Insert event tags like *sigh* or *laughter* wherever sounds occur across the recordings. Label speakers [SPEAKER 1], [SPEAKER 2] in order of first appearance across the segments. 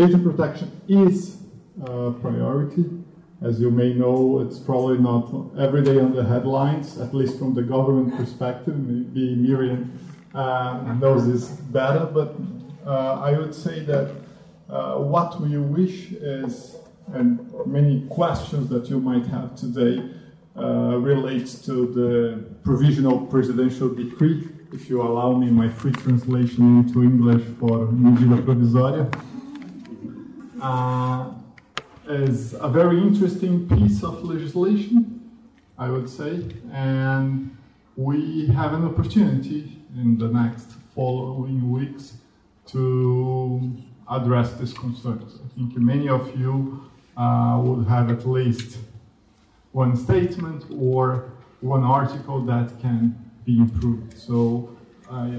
[SPEAKER 1] data protection is a priority. As you may know, it's probably not every day on the headlines, at least from the government perspective. Maybe Miriam uh, knows this better, but uh, I would say that uh, what we wish is, and many questions that you might have today uh, relates to the provisional presidential decree. If you allow me my free translation into English for medida provisória. Uh, is a very interesting piece of legislation, I would say, and we have an opportunity in the next following weeks to address these concerns. I think many of you uh, would have at least one statement or one article that can be improved. So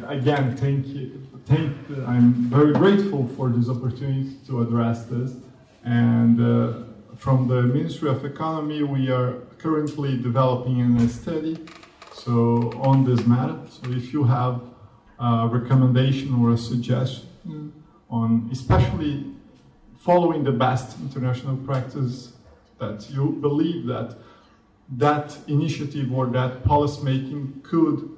[SPEAKER 1] again, thank you. Thank, I'm very grateful for this opportunity to address this. And uh, from the Ministry of Economy, we are currently developing a study so on this matter. So if you have a recommendation or a suggestion on, especially following the best international practice, that you believe that that initiative or that policy making could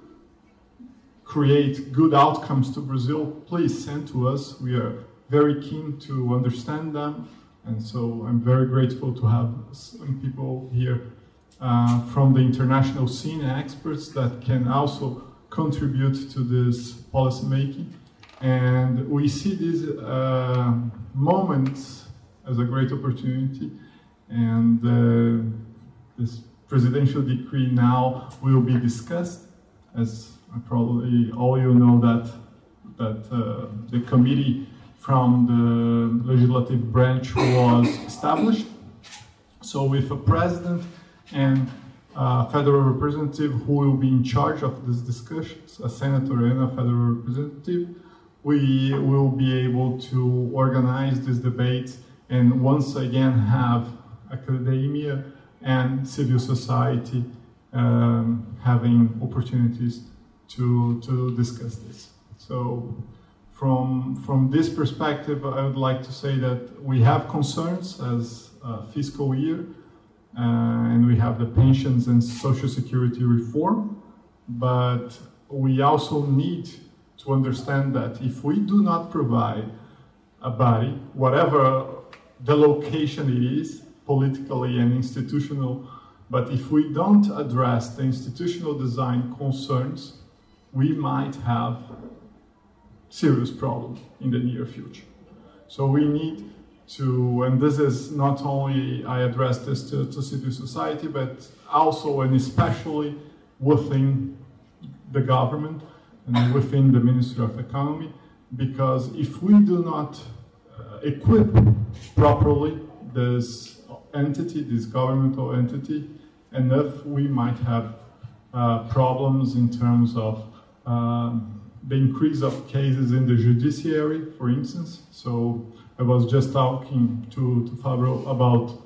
[SPEAKER 1] create good outcomes to Brazil, please send to us. We are very keen to understand them and so I'm very grateful to have some people here uh, from the international scene, experts that can also contribute to this policy making. And we see these uh, moments as a great opportunity. And uh, this presidential decree now will be discussed, as probably all you know that that uh, the committee from the legislative branch was established. So with a president and a federal representative who will be in charge of these discussions, a senator and a federal representative, we will be able to organize these debates and once again have academia and civil society um, having opportunities to, to discuss this. So from, from this perspective, I would like to say that we have concerns as a fiscal year, uh, and we have the pensions and social security reform, but we also need to understand that if we do not provide a body, whatever the location it is, politically and institutional, but if we don't address the institutional design concerns, we might have serious problem in the near future. So we need to, and this is not only I address this to, to civil society, but also and especially within the government and within the Ministry of Economy, because if we do not uh, equip properly this entity, this governmental entity, enough, we might have uh, problems in terms of um, the increase of cases in the judiciary, for instance. So I was just talking to, to Fabio about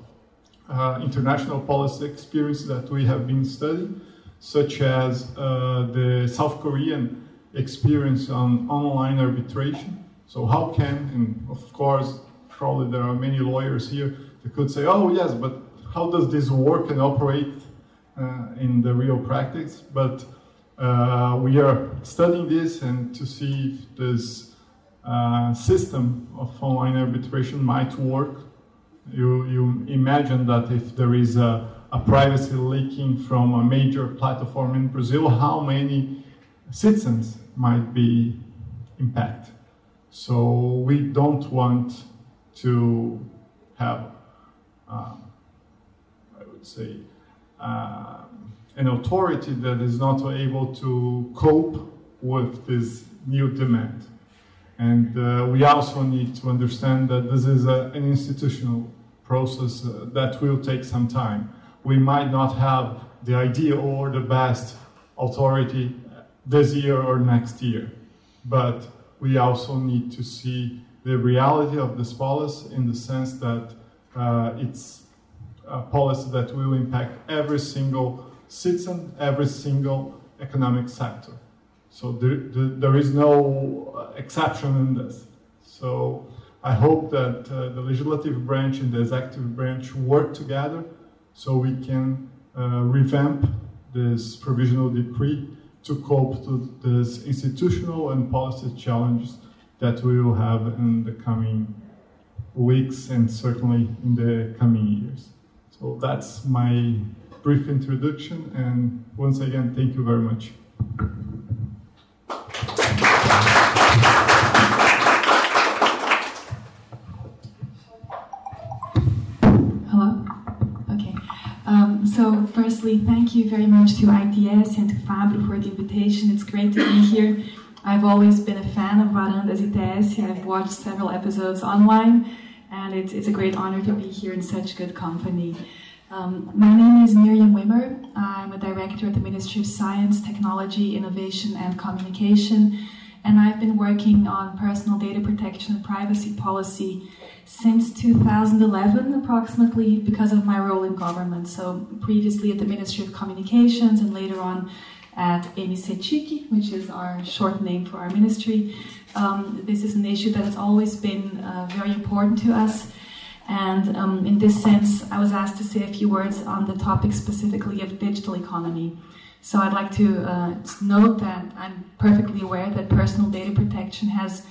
[SPEAKER 1] uh, international policy experience that we have been studying, such as uh, the South Korean experience on online arbitration. So how can, and of course, probably there are many lawyers here that could say, oh yes, but how does this work and operate uh, in the real practice? But uh, we are studying this and to see if this uh, system of online arbitration might work. You, you imagine that if there is a, a privacy leaking from a major platform in Brazil, how many citizens might be impacted? So we don't want to have, um, I would say, uh, an authority that is not able to cope with this new demand. And uh, we also need to understand that this is a, an institutional process uh, that will take some time. We might not have the ideal or the best authority this year or next year, but we also need to see the reality of this policy in the sense that uh, it's a policy that will impact every single sits in every single economic sector. So there, there is no exception in this. So I hope that uh, the legislative branch and the executive branch work together so we can uh, revamp this provisional decree to cope to this institutional and policy challenges that we will have in the coming weeks and certainly in the coming years. So that's my brief introduction, and once again, thank you very much.
[SPEAKER 2] Hello? Okay. Um, so, firstly, thank you very much to ITS and to Fabio for the invitation. It's great to be here. I've always been a fan of Varandas ITS. I've watched several episodes online, and it's, it's a great honor to be here in such good company. Um, my name is Miriam Wimmer. I'm a director at the Ministry of Science, Technology, Innovation, and Communication, and I've been working on personal data protection and privacy policy since 2011, approximately, because of my role in government. So, previously at the Ministry of Communications, and later on at MCTIC, which is our short name for our ministry. Um, this is an issue that has always been uh, very important to us. And um, in this sense, I was asked to say a few words on the topic specifically of digital economy. So I'd like to uh, note that I'm perfectly aware that personal data protection has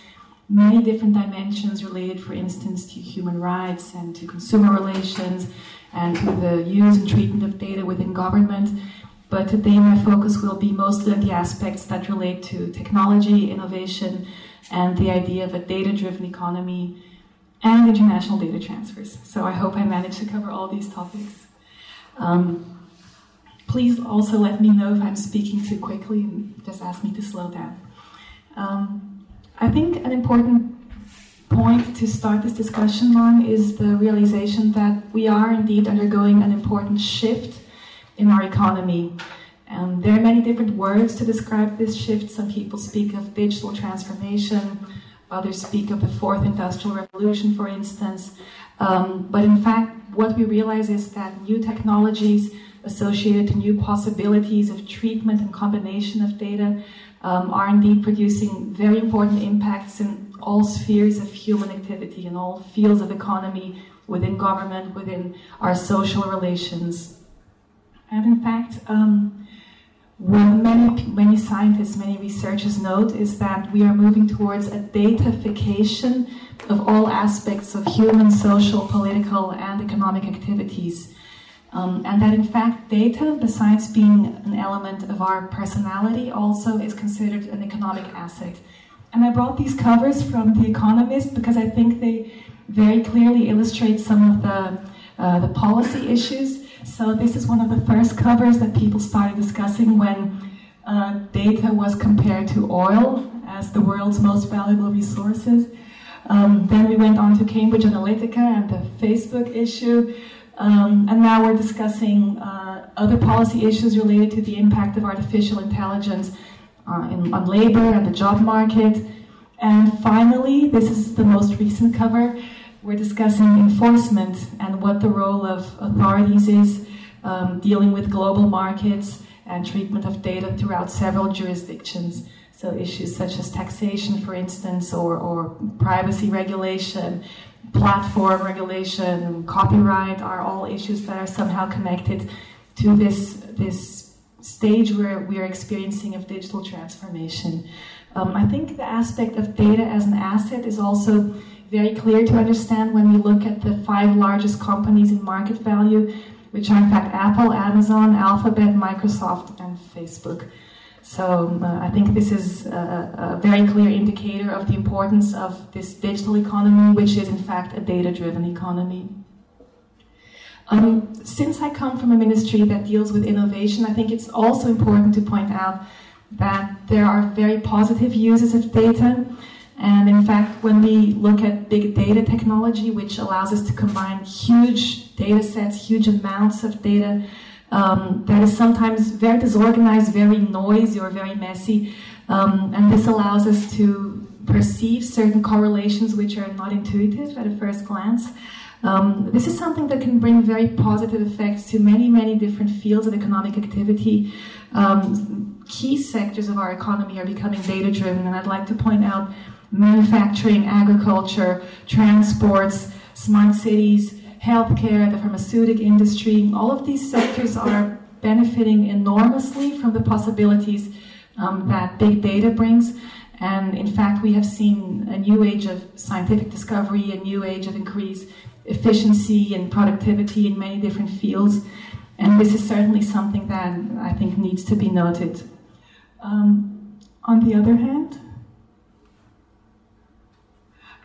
[SPEAKER 2] many different dimensions related, for instance, to human rights and to consumer relations and to the use and treatment of data within government. But today, my focus will be mostly on the aspects that relate to technology, innovation, and the idea of a data driven economy and international data transfers. So I hope I managed to cover all these topics. Um, please also let me know if I'm speaking too quickly and just ask me to slow down. Um, I think an important point to start this discussion on is the realization that we are indeed undergoing an important shift in our economy. Um, there are many different words to describe this shift. Some people speak of digital transformation, Others speak of the fourth industrial revolution, for instance. Um, but in fact, what we realize is that new technologies associated to new possibilities of treatment and combination of data um, are indeed producing very important impacts in all spheres of human activity, in all fields of economy, within government, within our social relations. And in fact, um, what many, many scientists, many researchers note is that we are moving towards a datafication of all aspects of human, social, political, and economic activities. Um, and that in fact, data, besides being an element of our personality, also is considered an economic asset. And I brought these covers from The Economist because I think they very clearly illustrate some of the, uh, the policy issues so this is one of the first covers that people started discussing when uh, data was compared to oil as the world's most valuable resources. Um, then we went on to Cambridge Analytica and the Facebook issue. Um, and now we're discussing uh, other policy issues related to the impact of artificial intelligence uh, in, on labor and the job market. And finally, this is the most recent cover we're discussing enforcement and what the role of authorities is um, dealing with global markets and treatment of data throughout several jurisdictions. So issues such as taxation, for instance, or, or privacy regulation, platform regulation, copyright are all issues that are somehow connected to this, this stage where we are experiencing of digital transformation. Um, I think the aspect of data as an asset is also very clear to understand when we look at the five largest companies in market value, which are in fact Apple, Amazon, Alphabet, Microsoft, and Facebook. So uh, I think this is a, a, very clear indicator of the importance of this digital economy, which is in fact a data-driven economy. Um, since I come from a ministry that deals with innovation, I think it's also important to point out that there are very positive uses of data. And in fact, when we look at big data technology, which allows us to combine huge data sets, huge amounts of data, um, that is sometimes very disorganized, very noisy, or very messy. Um, and this allows us to perceive certain correlations which are not intuitive at a first glance. Um, this is something that can bring very positive effects to many, many different fields of economic activity. Um, key sectors of our economy are becoming data driven, and I'd like to point out manufacturing, agriculture, transports, smart cities, healthcare, the pharmaceutical industry. All of these sectors are benefiting enormously from the possibilities um, that big data brings. And in fact, we have seen a new age of scientific discovery, a new age of increased efficiency and productivity in many different fields. And this is certainly something that I think needs to be noted. Um, on the other hand,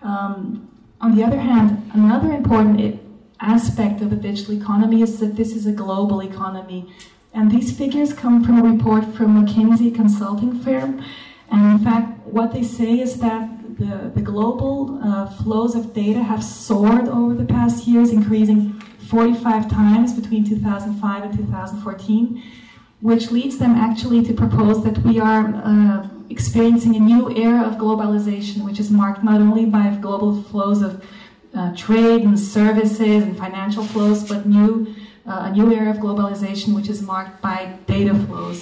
[SPEAKER 2] um, on the other hand, another important aspect of the digital economy is that this is a global economy. And these figures come from a report from McKinsey consulting firm. And in fact, what they say is that the, the global uh, flows of data have soared over the past years, increasing 45 times between 2005 and 2014, which leads them actually to propose that we are uh, experiencing a new era of globalization, which is marked not only by global flows of uh, trade and services and financial flows, but new, uh, a new era of globalization, which is marked by data flows.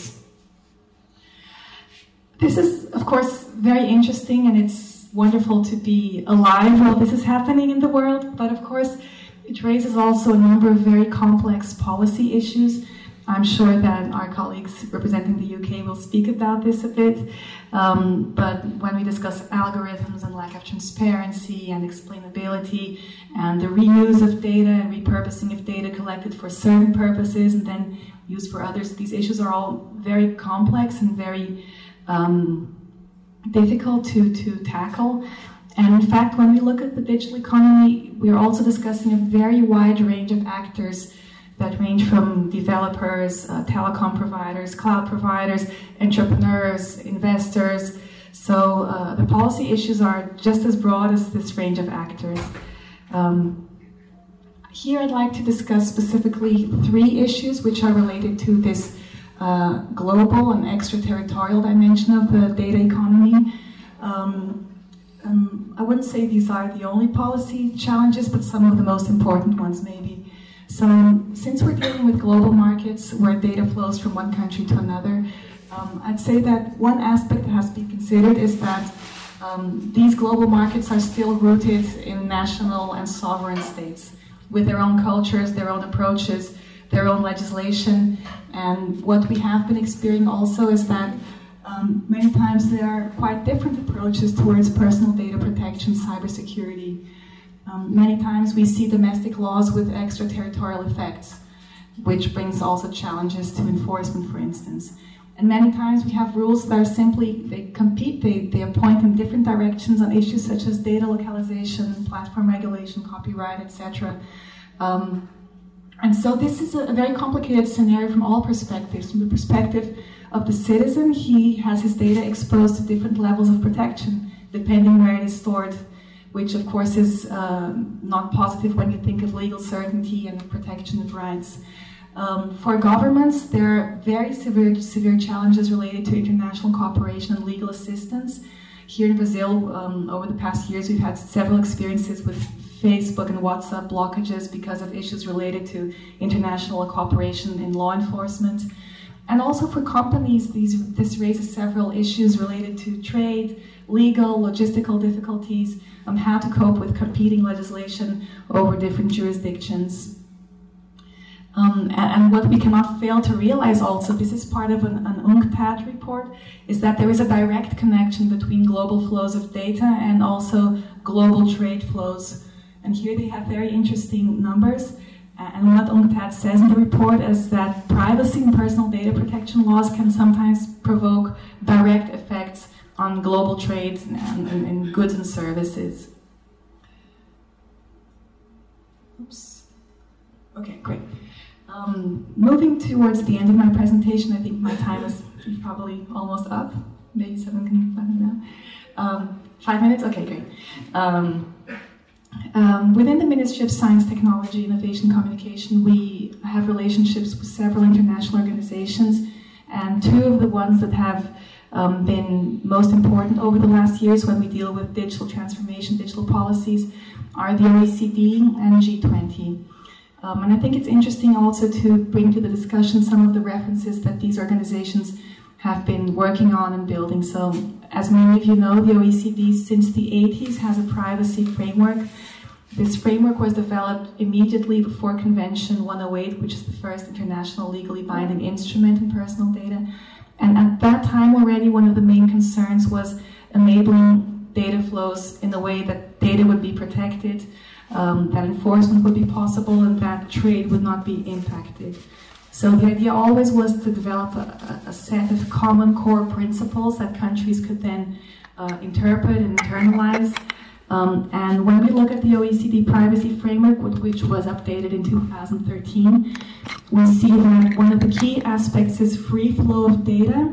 [SPEAKER 2] This is, of course, very interesting, and it's wonderful to be alive while this is happening in the world, but of course, it raises also a number of very complex policy issues I'm sure that our colleagues representing the UK will speak about this a bit. Um, but when we discuss algorithms and lack of transparency and explainability and the reuse of data and repurposing of data collected for certain purposes and then used for others, these issues are all very complex and very um, difficult to, to tackle. And in fact, when we look at the digital economy, we are also discussing a very wide range of actors that range from developers, uh, telecom providers, cloud providers, entrepreneurs, investors. So uh, the policy issues are just as broad as this range of actors. Um, here I'd like to discuss specifically three issues which are related to this uh, global and extraterritorial dimension of the data economy. Um, um, I wouldn't say these are the only policy challenges, but some of the most important ones maybe. So since we're dealing with global markets where data flows from one country to another, um, I'd say that one aspect that has to be considered is that um, these global markets are still rooted in national and sovereign states with their own cultures, their own approaches, their own legislation. And what we have been experiencing also is that um, many times there are quite different approaches towards personal data protection, cybersecurity. Um, many times we see domestic laws with extraterritorial effects, which brings also challenges to enforcement, for instance. And many times we have rules that are simply, they compete, they, they point in different directions on issues such as data localization, platform regulation, copyright, etc. Um, and so this is a, a very complicated scenario from all perspectives. From the perspective of the citizen, he has his data exposed to different levels of protection, depending where it is stored which of course is uh, not positive when you think of legal certainty and protection of rights. Um, for governments, there are very severe, severe challenges related to international cooperation and legal assistance. Here in Brazil, um, over the past years, we've had several experiences with Facebook and WhatsApp blockages because of issues related to international cooperation in law enforcement. And also for companies, these, this raises several issues related to trade, legal, logistical difficulties, um, how to cope with competing legislation over different jurisdictions. Um, and, and, what we cannot fail to realize also, this is part of an, an UNCTAD report, is that there is a direct connection between global flows of data and also global trade flows. And here they have very interesting numbers. And what UNCTAD says in the report is that privacy and personal data protection laws can sometimes provoke direct effects on global trades and, and, and goods and services. Oops. Okay, great. Um, moving towards the end of my presentation, I think my time is probably almost up. Maybe seven can five minutes. Um, five minutes? Okay, great. Um, um, within the Ministry of Science, Technology, Innovation, Communication, we have relationships with several international organizations, and two of the ones that have um, been most important over the last years when we deal with digital transformation, digital policies, are the OECD and G20. Um, and I think it's interesting also to bring to the discussion some of the references that these organizations have been working on and building. So as many of you know, the OECD since the 80s has a privacy framework. This framework was developed immediately before Convention 108, which is the first international legally binding instrument in personal data. And at that time already, one of the main concerns was enabling data flows in a way that data would be protected, um, that enforcement would be possible, and that trade would not be impacted. So the idea always was to develop a, a set of common core principles that countries could then uh, interpret and internalize. Um, and when we look at the OECD privacy framework, which was updated in 2013, we see that one of the key aspects is free flow of data,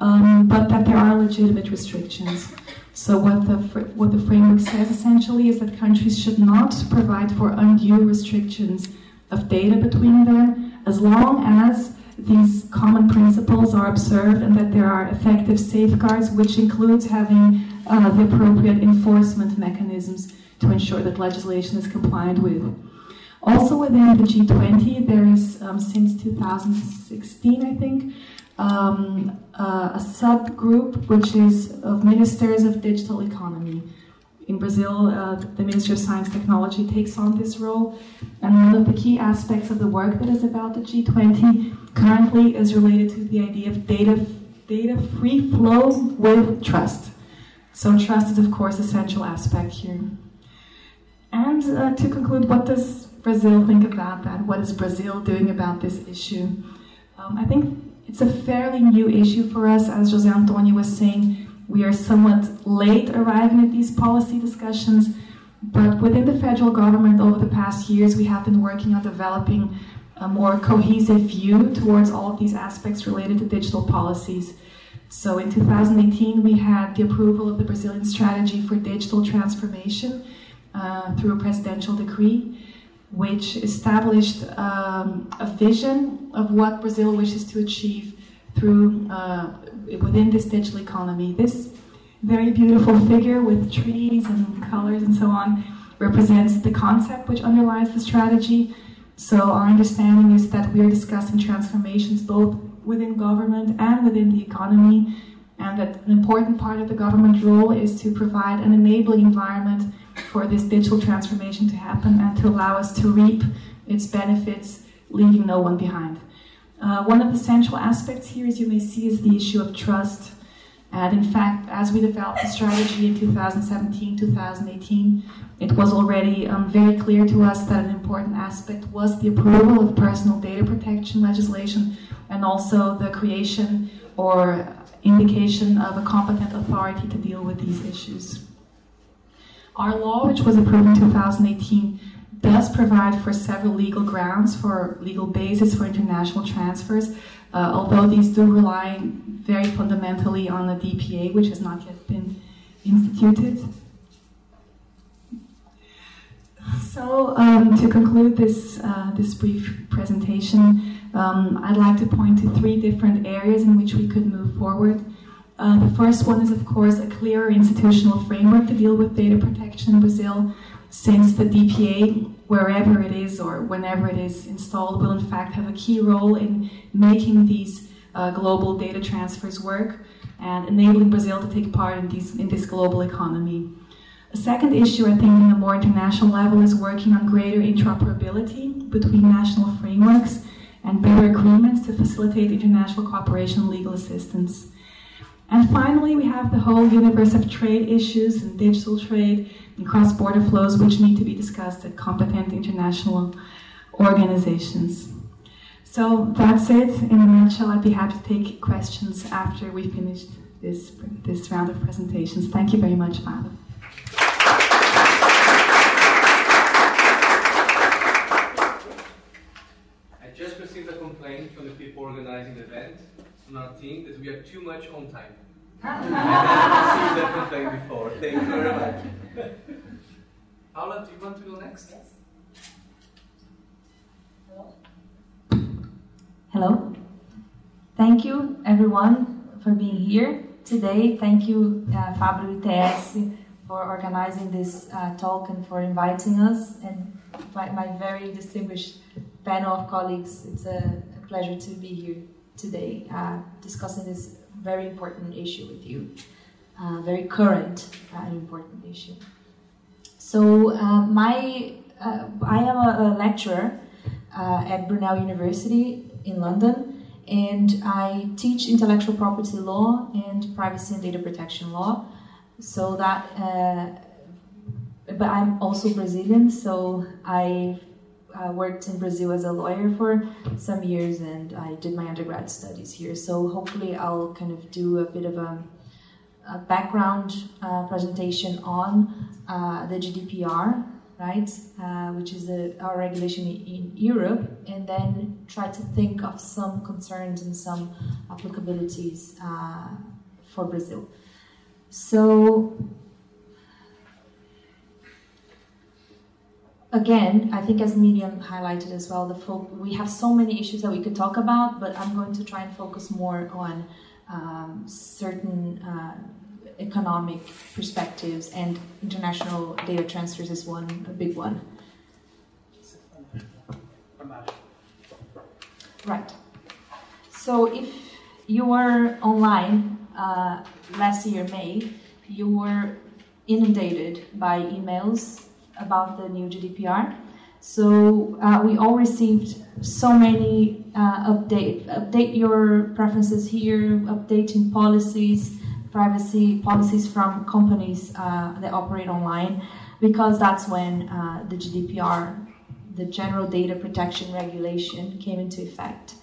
[SPEAKER 2] um, but that there are legitimate restrictions. So what the what the framework says essentially is that countries should not provide for undue restrictions of data between them as long as these common principles are observed and that there are effective safeguards, which includes having uh, the appropriate enforcement mechanisms to ensure that legislation is complied with. Also within the G20, there is, um, since 2016, I think, um, uh, a subgroup which is of ministers of digital economy. In Brazil, uh, the Ministry of Science Technology takes on this role, and one of the key aspects of the work that is about the G20 currently is related to the idea of data, data free flow with trust. So trust is, of course, a central aspect here. And uh, to conclude, what does Brazil think about that? What is Brazil doing about this issue? Um, I think it's a fairly new issue for us, as José Antonio was saying. We are somewhat late arriving at these policy discussions, but within the federal government over the past years, we have been working on developing a more cohesive view towards all of these aspects related to digital policies. So in 2018, we had the approval of the Brazilian strategy for digital transformation uh, through a presidential decree which established um, a vision of what Brazil wishes to achieve through uh, within this digital economy. This very beautiful figure with trees and colors and so on represents the concept which underlies the strategy. So our understanding is that we are discussing transformations both within government and within the economy, and that an important part of the government role is to provide an enabling environment for this digital transformation to happen and to allow us to reap its benefits, leaving no one behind. Uh, one of the central aspects here, as you may see, is the issue of trust. And in fact, as we developed the strategy in 2017 2018, it was already um, very clear to us that an important aspect was the approval of personal data protection legislation and also the creation or indication of a competent authority to deal with these issues. Our law, which was approved in 2018, does provide for several legal grounds for legal basis for international transfers, uh, although these do rely very fundamentally on the DPA, which has not yet been instituted. So, um, to conclude this, uh, this brief presentation, um, I'd like to point to three different areas in which we could move forward. Uh, the first one is, of course, a clearer institutional framework to deal with data protection in Brazil, since the DPA, wherever it is or whenever it is installed, will in fact have a key role in making these uh, global data transfers work and enabling Brazil to take part in, these, in this global economy. A second issue, I think, in a more international level, is working on greater interoperability between national frameworks and better agreements to facilitate international cooperation and legal assistance. And finally, we have the whole universe of trade issues and digital trade and cross border flows, which need to be discussed at competent international organizations. So that's it in a nutshell. I'd be happy to take questions after we finish this, this round of presentations. Thank you very much, Father.
[SPEAKER 3] I just received a complaint from the people organizing the event on our team that we are too much on time. I've seen that complaint before. Thank you very much. Paula, do you want to go next?
[SPEAKER 4] Yes. Hello. Hello. Thank you, everyone, for being here today. Thank you, uh, Fabio ITS, for organizing this uh, talk and for inviting us, and my, my, very distinguished panel of colleagues. It's a, a pleasure to be here today uh, discussing this very important issue with you. uh, very current and important issue. So uh, my uh, I am a, a lecturer uh, at Brunel University in London, and I teach intellectual property law and privacy and data protection law. So that, uh, but I'm also Brazilian, so I uh, worked in Brazil as a lawyer for some years, and I did my undergrad studies here. So hopefully, I'll kind of do a bit of a, a background uh, presentation on uh, the GDPR right? Uh, which is a, our regulation in Europe, and then try to think of some concerns and some applicabilities uh, for Brazil. So, again, I think as Miriam highlighted as well, we have so many issues that we could talk about, but I'm going to try and focus more on um, certain uh, economic perspectives and international data transfers is one a big one. Right. So if you were online uh, last year May, you were inundated by emails about the new GDPR. So uh, we all received so many uh, update update your preferences here, updating policies privacy policies from companies uh, that operate online because that's when uh, the GDPR, the General Data Protection Regulation, came into effect.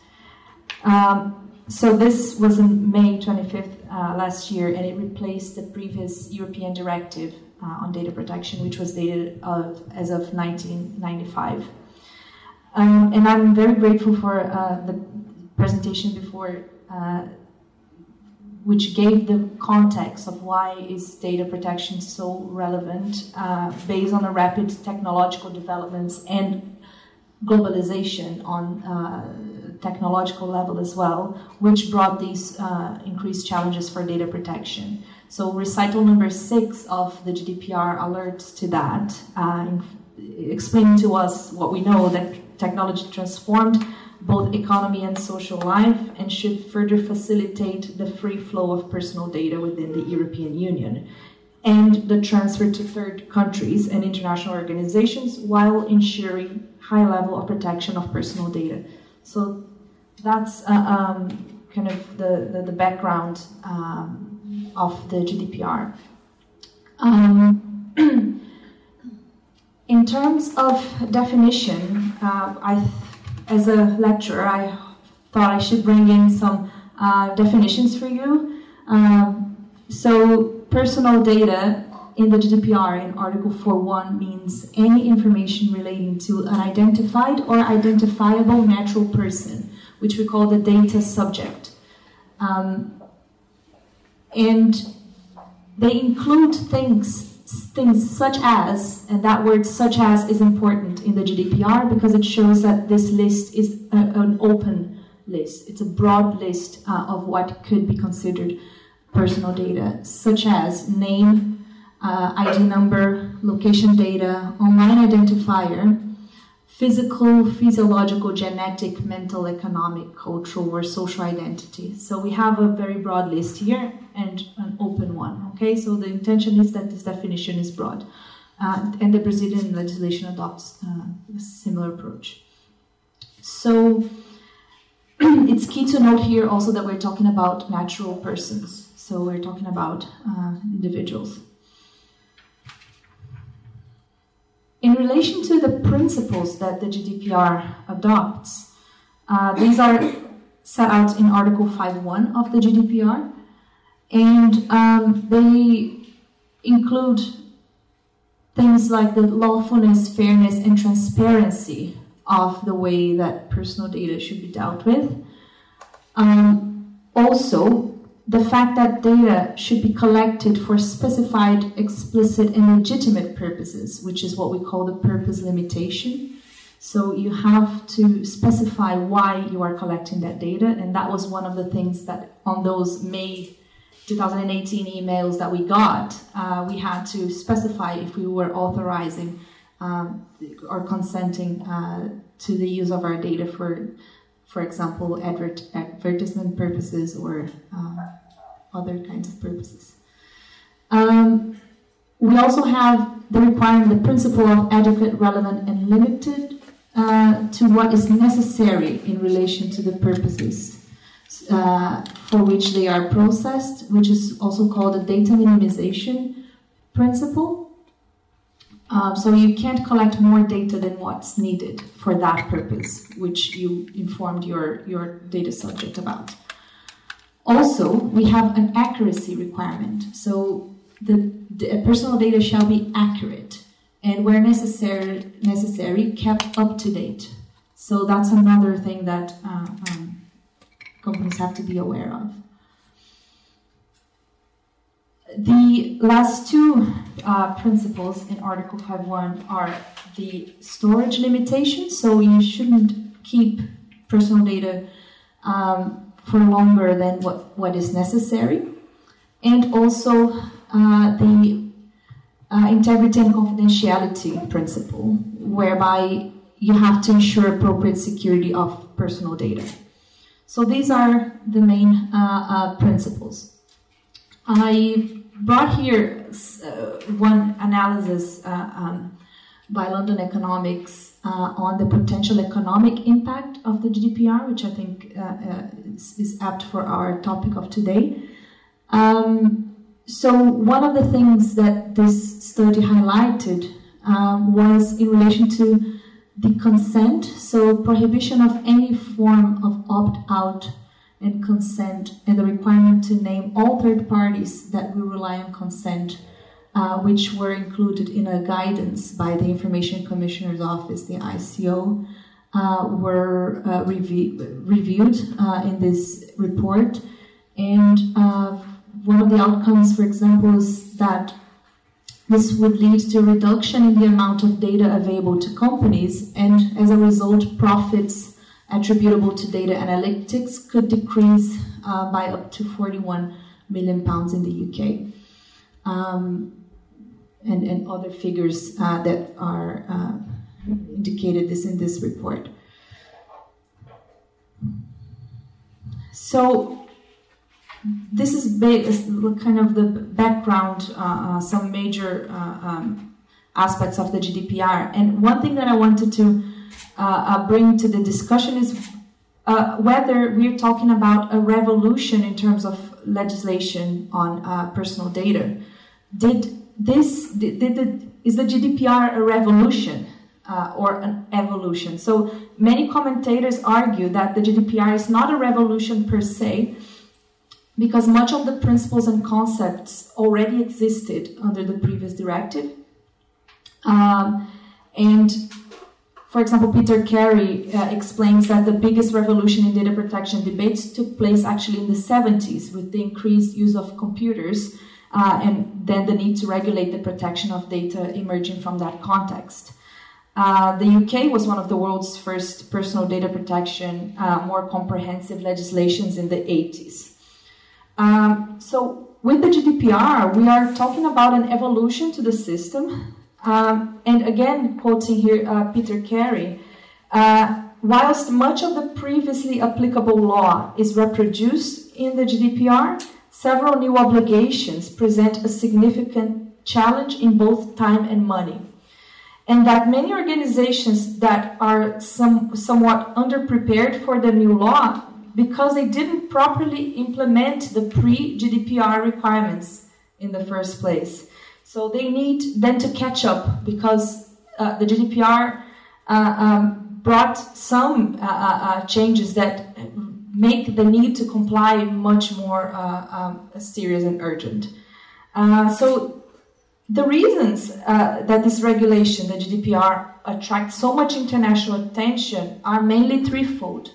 [SPEAKER 4] Um, so this was in May 25th uh, last year, and it replaced the previous European directive uh, on data protection, which was dated of, as of 1995. Um, and I'm very grateful for uh, the presentation before uh, which gave the context of why is data protection so relevant uh, based on the rapid technological developments and globalization on uh, technological level as well, which brought these uh, increased challenges for data protection. So recital number six of the GDPR alerts to that, uh, explaining to us what we know that technology transformed both economy and social life and should further facilitate the free flow of personal data within the European Union and the transfer to third countries and international organizations while ensuring high level of protection of personal data. So that's uh, um, kind of the, the, the background um, of the GDPR. Um, *clears throat* in terms of definition, uh, I as a lecturer, I thought I should bring in some uh, definitions for you. Um, so, personal data in the GDPR in Article 4.1 means any information relating to an identified or identifiable natural person, which we call the data subject. Um, and they include things things such as, and that word such as is important in the GDPR because it shows that this list is a, an open list. It's a broad list uh, of what could be considered personal data, such as name, uh, ID number, location data, online identifier, physical, physiological, genetic, mental, economic, cultural, or social identity. So we have a very broad list here and an open one. Okay, so the intention is that this definition is broad, uh, and the Brazilian legislation adopts uh, a similar approach. So *clears throat* it's key to note here also that we're talking about natural persons. So we're talking about uh, individuals. In relation to the principles that the GDPR adopts, uh, these are set out in Article 5.1 of the GDPR, and um, they include things like the lawfulness, fairness, and transparency of the way that personal data should be dealt with. Um, also, the fact that data should be collected for specified, explicit, and legitimate purposes, which is what we call the purpose limitation. So you have to specify why you are collecting that data, and that was one of the things that on those May 2018 emails that we got, uh, we had to specify if we were authorizing um, or consenting uh, to the use of our data for, for example, advert- advertisement purposes or uh, other kinds of purposes. Um, we also have the requirement, the principle of adequate, relevant, and limited uh, to what is necessary in relation to the purposes uh, for which they are processed, which is also called the data minimization principle. Um, so you can't collect more data than what's needed for that purpose, which you informed your, your data subject about. Also, we have an accuracy requirement. So the, the personal data shall be accurate and where necessary, necessary kept up to date. So that's another thing that uh, um, companies have to be aware of. The last two uh, principles in Article 5.1 are the storage limitation, so you shouldn't keep personal data um, for longer than what, what is necessary, and also uh, the uh, integrity and confidentiality principle, whereby you have to ensure appropriate security of personal data. So these are the main uh, uh principles. I brought here uh, one analysis uh, um, by London Economics on the potential economic impact of the GDPR, which I think is, is, apt for our topic of today. Um, so one of the things that this study highlighted um, was in relation to the consent, so prohibition of any form of opt-out and consent, and the requirement to name all third parties that will rely on consent, uh, which were included in a guidance by the Information Commissioner's Office, the ICO, uh, were uh, reviewed uh, in this report. And uh, one of the outcomes, for example, is that this would lead to a reduction in the amount of data available to companies, and as a result, profits attributable to data analytics could decrease by up to 41 million pounds in the UK. Um, and, and other figures uh, that are uh, indicated this in this report. So this is, kind of the background, uh, uh, some major uh, um, aspects of the GDPR. And one thing that I wanted to uh, bring to the discussion is whether we're talking about a revolution in terms of legislation on personal data. Did this, did the, is the GDPR a revolution? Uh, or an evolution. So many commentators argue that the GDPR is not a revolution per se, because much of the principles and concepts already existed under the previous directive. Um, and for example, Peter Carey uh, explains that the biggest revolution in data protection debates took place actually in the 70s with the increased use of computers uh, and then the need to regulate the protection of data emerging from that context. Uh, the UK was one of the world's first personal data protection, uh, more comprehensive legislations in the 80s. Um, so with the GDPR, we are talking about an evolution to the system. Um, and again, quoting here uh, Peter Carey, uh, whilst much of the previously applicable law is reproduced in the GDPR, several new obligations present a significant challenge in both time and money. And that many organizations that are some, somewhat underprepared for the new law because they didn't properly implement the pre GDPR requirements in the first place. So they need then to catch up because uh, the GDPR uh, um, brought some uh, uh, uh, changes that make the need to comply much more uh, um, serious and urgent. so the reasons that this regulation, the GDPR, attracts so much international attention are mainly threefold.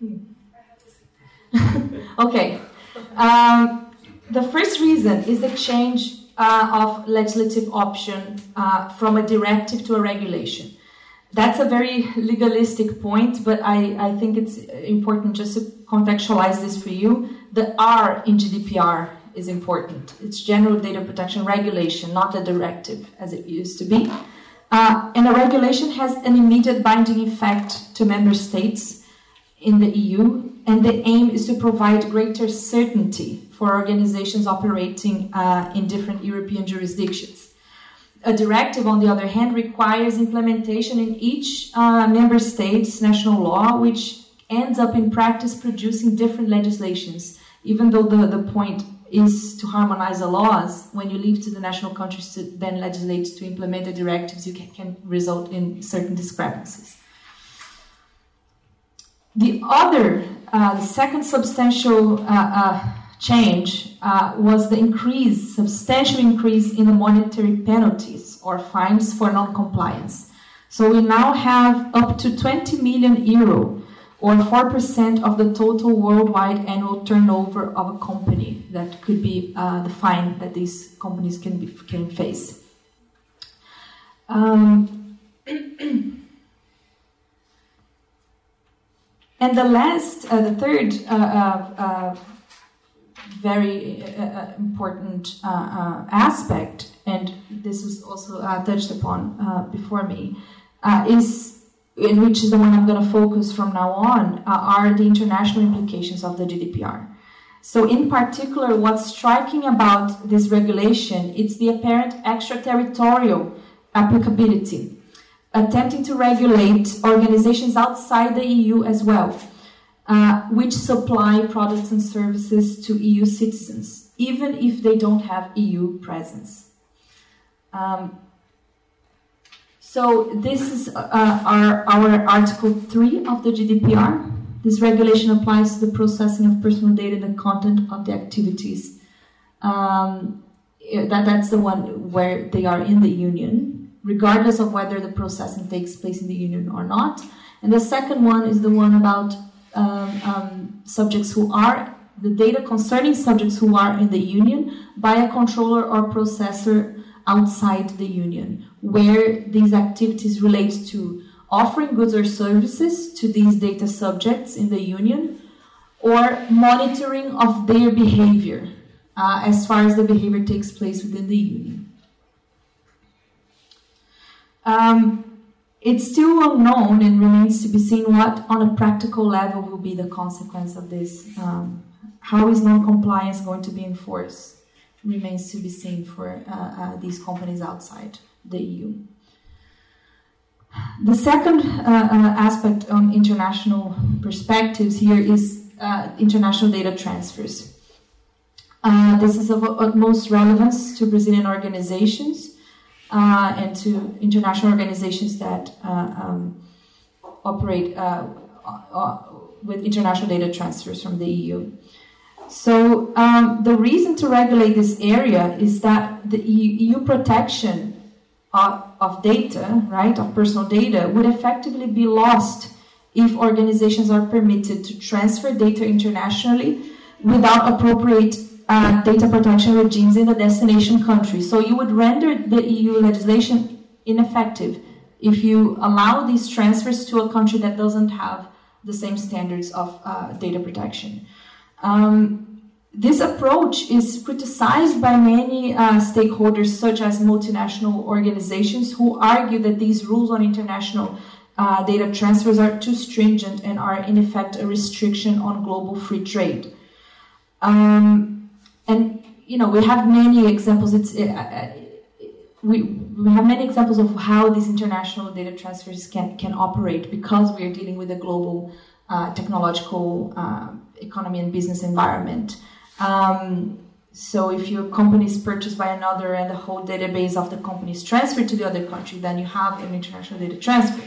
[SPEAKER 4] *laughs* okay. Um, the first reason is the change uh, of legislative option uh, from a directive to a regulation. That's a very legalistic point, but I, I think it's important just to contextualize this for you. The R in GDPR is important. It's General Data Protection Regulation, not a directive as it used to be. Uh, and a regulation has an immediate binding effect to member states in the EU and the aim is to provide greater certainty for organizations operating uh, in different European jurisdictions. A directive, on the other hand, requires implementation in each uh, member state's national law, which ends up in practice producing different legislations, even though the, the point is to harmonize the laws. When you leave to the national countries to then legislate to implement the directives, you can, can result in certain discrepancies. The other, uh, the second substantial uh, uh, change uh, was the increase, substantial increase in the monetary penalties or fines for non-compliance. So we now have up to 20 million euro or 4% of the total worldwide annual turnover of a company. That could be uh, the fine that these companies can, be, can face. Um, *clears throat* and the last, uh, the third uh, uh, uh very uh, important aspect, and this was also touched upon before me, is in which is the one I'm going to focus from now on, uh, are the international implications of the GDPR. So, in particular, what's striking about this regulation it's the apparent extraterritorial applicability, attempting to regulate organizations outside the EU as well, uh, which supply products and services to EU citizens, even if they don't have EU presence. Um, so this is uh, our, our Article 3 of the GDPR. This regulation applies to the processing of personal data and the content of the activities. Um, that, that's the one where they are in the union, regardless of whether the processing takes place in the union or not. And the second one is the one about um, um, subjects who are, the data concerning subjects who are in the union by a controller or processor outside the union, where these activities relate to offering goods or services to these data subjects in the union or monitoring of their behavior uh, as far as the behavior takes place within the union. Um, it's still unknown and remains to be seen what, on a practical level, will be the consequence of this. Um, how is non compliance going to be enforced? remains to be seen for uh, uh, these companies outside the EU. The second uh, aspect on international perspectives here is international data transfers. Uh, this is of utmost relevance to Brazilian organizations uh, and to international organizations that uh, um, operate with international data transfers from the EU. So um, the reason to regulate this area is that the EU protection of, of data, right, of personal data, would effectively be lost if organizations are permitted to transfer data internationally without appropriate uh, data protection regimes in the destination country. So you would render the EU legislation ineffective if you allow these transfers to a country that doesn't have the same standards of uh, data protection. Um, this approach is criticized by many uh, stakeholders, such as multinational organizations, who argue that these rules on international uh, data transfers are too stringent and are, in effect, a restriction on global free trade. Um, and you know, we have many examples. It's uh, uh we, we have many examples of how these international data transfers can can operate because we are dealing with a global uh, technological uh, economy and business environment. Um, so if your company is purchased by another and the whole database of the company is transferred to the other country, then you have an international data transfer.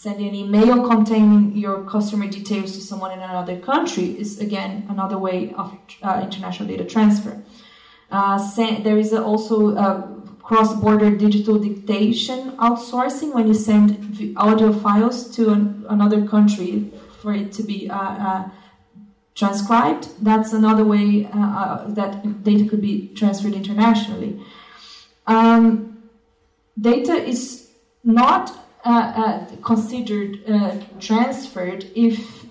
[SPEAKER 4] Sending an email containing your customer details to someone in another country is again another way of uh, international data transfer. Uh, there is also cross-border digital dictation outsourcing when you send audio files to an, another country for it to be uh, uh, transcribed. That's another way uh, that data could be transferred internationally. Um, data is not considered uh, transferred if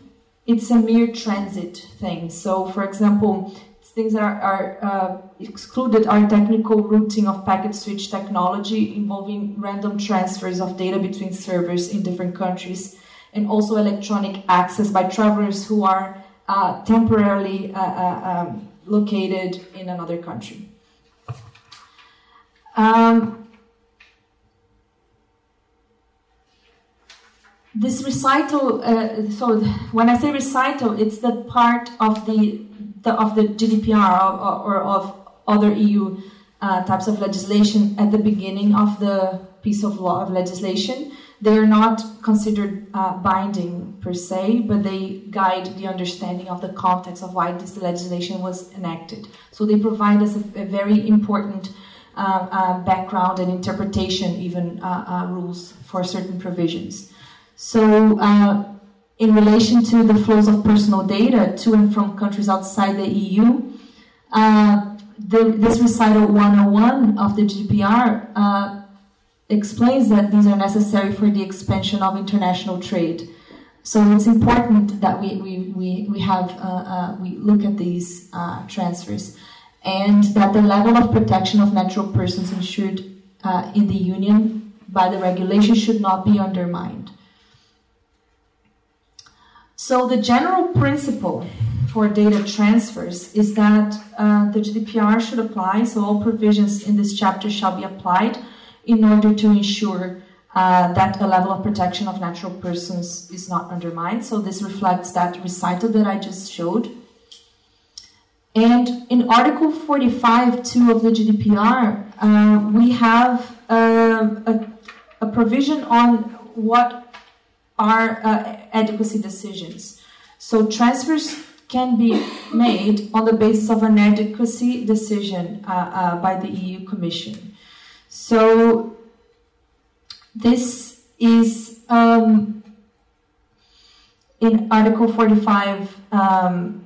[SPEAKER 4] it's a mere transit thing. So, for example, things that are, are excluded are technical routing of packet switch technology involving random transfers of data between servers in different countries, and also electronic access by travelers who are uh, temporarily uh, uh, um, located in another country. Um, this recital, uh, so when I say recital, it's the part of the, the of the GDPR or, or of other EU uh, types of legislation at the beginning of the piece of law of legislation. They are not considered uh, binding per se, but they guide the understanding of the context of why this legislation was enacted. So they provide us a, a very important uh, uh background and interpretation, even uh, uh, rules for certain provisions. So, uh, in relation to the flows of personal data to and from countries outside the EU, uh, the, this recital 101 of the GDPR uh, explains that these are necessary for the expansion of international trade. So it's important that we, we, we, we have uh, uh, we look at these uh, transfers and that the level of protection of natural persons ensured in the Union by the regulation should not be undermined. So the general principle for data transfers is that uh, the GDPR should apply, so all provisions in this chapter shall be applied in order to ensure uh, that a level of protection of natural persons is not undermined. So this reflects that recital that I just showed. And in Article 45.2 of the GDPR, uh, we have uh, a, a provision on what are uh, adequacy decisions. So transfers can be made on the basis of an adequacy decision uh, uh, by the EU Commission. So this is um, in Article 45. Um,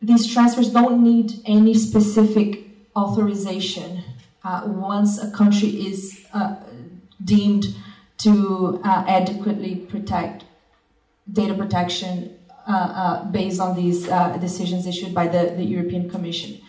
[SPEAKER 4] these transfers don't need any specific authorization uh, once a country is uh, deemed to uh, adequately protect data protection uh, uh, based on these uh, decisions issued by the, the European Commission.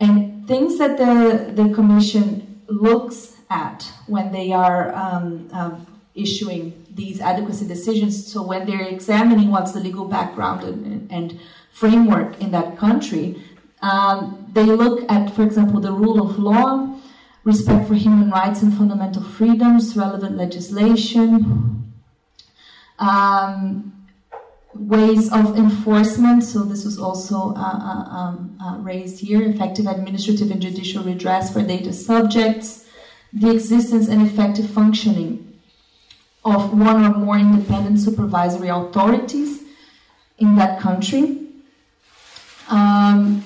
[SPEAKER 4] And things that the, the Commission looks at when they are um, um, issuing these adequacy decisions, so when they're examining what's the legal background and, and framework in that country, um, they look at, for example, the rule of law, respect for human rights and fundamental freedoms, relevant legislation, um, ways of enforcement. So this was also uh, uh, um, uh, raised here: effective administrative and judicial redress for data subjects, the existence and effective functioning of one or more independent supervisory authorities in that country, um,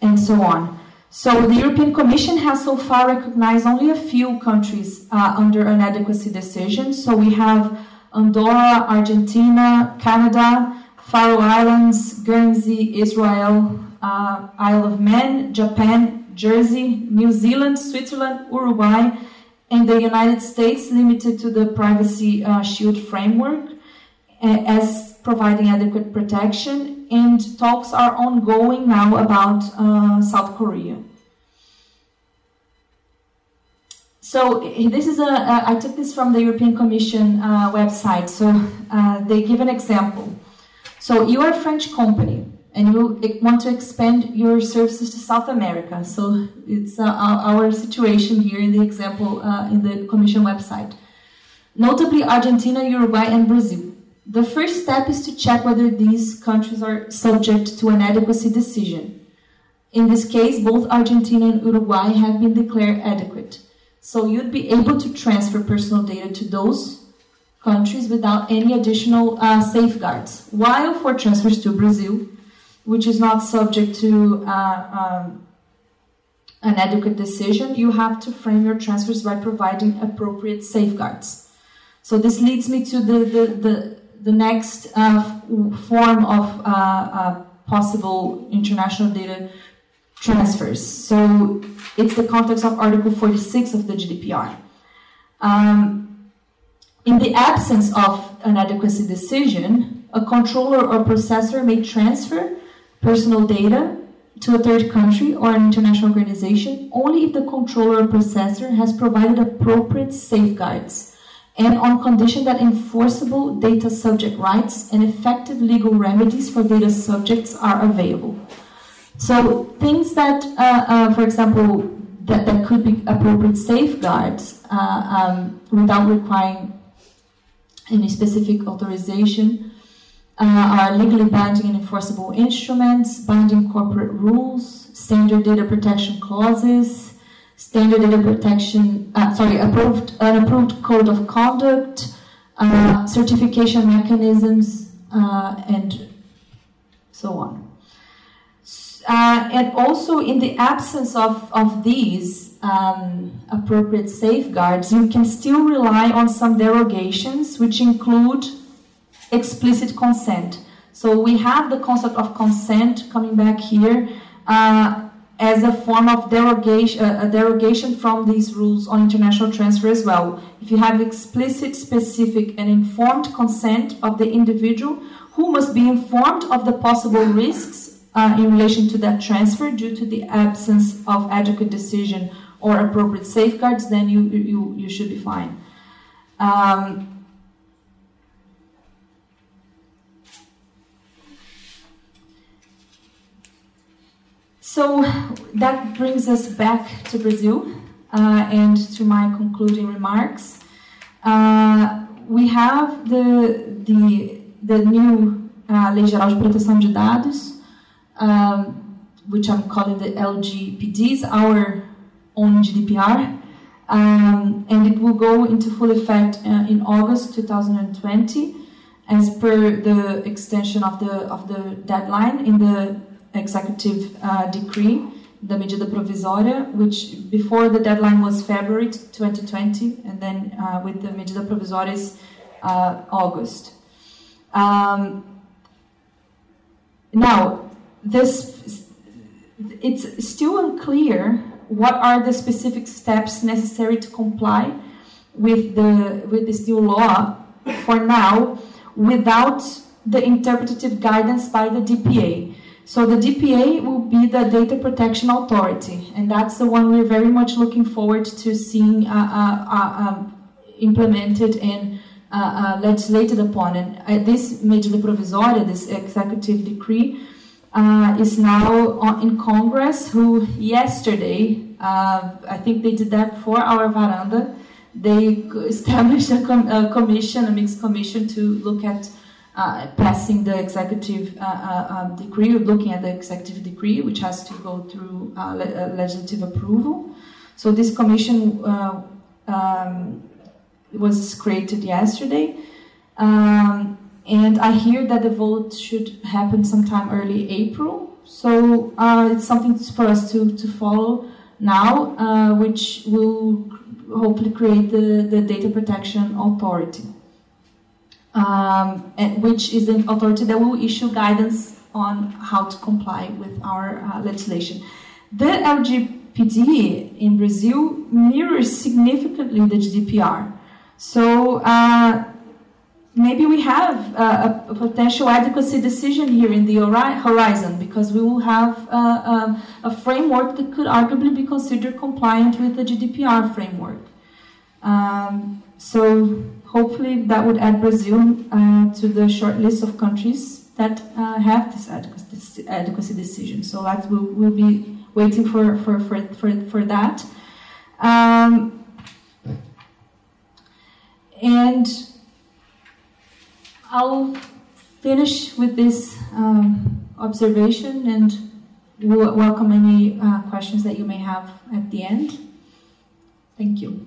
[SPEAKER 4] and so on. So the European Commission has so far recognized only a few countries uh, under an adequacy decision. So we have Andorra, Argentina, Canada, Faroe Islands, Guernsey, Israel, uh, Isle of Man, Japan, Jersey, New Zealand, Switzerland, Uruguay, and the United States, limited to the Privacy uh, Shield framework as providing adequate protection and talks are ongoing now about uh, South Korea. So this is a, I took this from the European Commission uh, website. So uh, they give an example. So you are a French company and you want to expand your services to South America. So it's uh, our situation here in the example uh, in the Commission website. Notably Argentina, Uruguay, and Brazil. The first step is to check whether these countries are subject to an adequacy decision. In this case, both Argentina and Uruguay have been declared adequate. So you'd be able to transfer personal data to those countries without any additional uh, safeguards. While for transfers to Brazil, which is not subject to uh, um, an adequate decision, you have to frame your transfers by providing appropriate safeguards. So this leads me to the, the, the the next uh, form of uh, uh, possible international data transfers. So it's the context of Article 46 of the GDPR. Um, in the absence of an adequacy decision, a controller or processor may transfer personal data to a third country or an international organization only if the controller or processor has provided appropriate safeguards and on condition that enforceable data subject rights and effective legal remedies for data subjects are available. So things that, uh, uh, for example, that, that could be appropriate safeguards uh, um, without requiring any specific authorization uh, are legally binding and enforceable instruments, binding corporate rules, standard data protection clauses, standard data protection, uh, sorry, approved, an approved code of conduct, uh, certification mechanisms, uh, and so on. Uh, and also, in the absence of, of these um, appropriate safeguards, you can still rely on some derogations, which include explicit consent. So, we have the concept of consent coming back here uh, as a form of derogation, uh, a derogation from these rules on international transfer as well. If you have explicit, specific, and informed consent of the individual who must be informed of the possible risks uh, in relation to that transfer due to the absence of adequate decision or appropriate safeguards, then you, you, you should be fine. Um, so that brings us back to Brazil uh, and to my concluding remarks. Uh, we have the, the, the new uh, Lei Geral de Proteção de Dados, um, which I'm calling the LGPDs, our own GDPR. Um, and it will go into full effect uh, in August 2020 as per the extension of the of the deadline in the executive uh, decree, the medida provisória, which before the deadline was February 2020, and then uh, with the medida provisória is uh, August. Um, now, this it's still unclear what are the specific steps necessary to comply with the with this new law for now without the interpretative guidance by the DPA. So the DPA will be the Data Protection Authority, and that's the one we're very much looking forward to seeing uh, uh, uh, um, implemented and uh, uh, legislated upon. And this medida provisória, this executive decree, is now on, in Congress, who yesterday, I think they did that for our varanda, they *laughs* established a, com- a commission, a mixed commission to look at uh, passing the executive uh, uh, um, decree, looking at the executive decree, which has to go through uh, le- legislative approval. So this commission um, was created yesterday. Um, and I hear that the vote should happen sometime early April. So uh, it's something for us to, to follow now, uh, which will hopefully create the, the Data Protection Authority, um, which is an authority that will issue guidance on how to comply with our uh, legislation. The LGPD in Brazil mirrors significantly the GDPR. So uh, maybe we have a, a, potential adequacy decision here in the horizon because we will have a, a, a, framework that could arguably be considered compliant with the GDPR framework. Um, so hopefully that would add Brazil uh, to the short list of countries that uh, have this adequacy, decision. So that we'll, we'll be waiting for, for, for, for, for that. Um, and I'll finish with this um, observation and we'll welcome any uh, questions that you may have at the end. Thank you.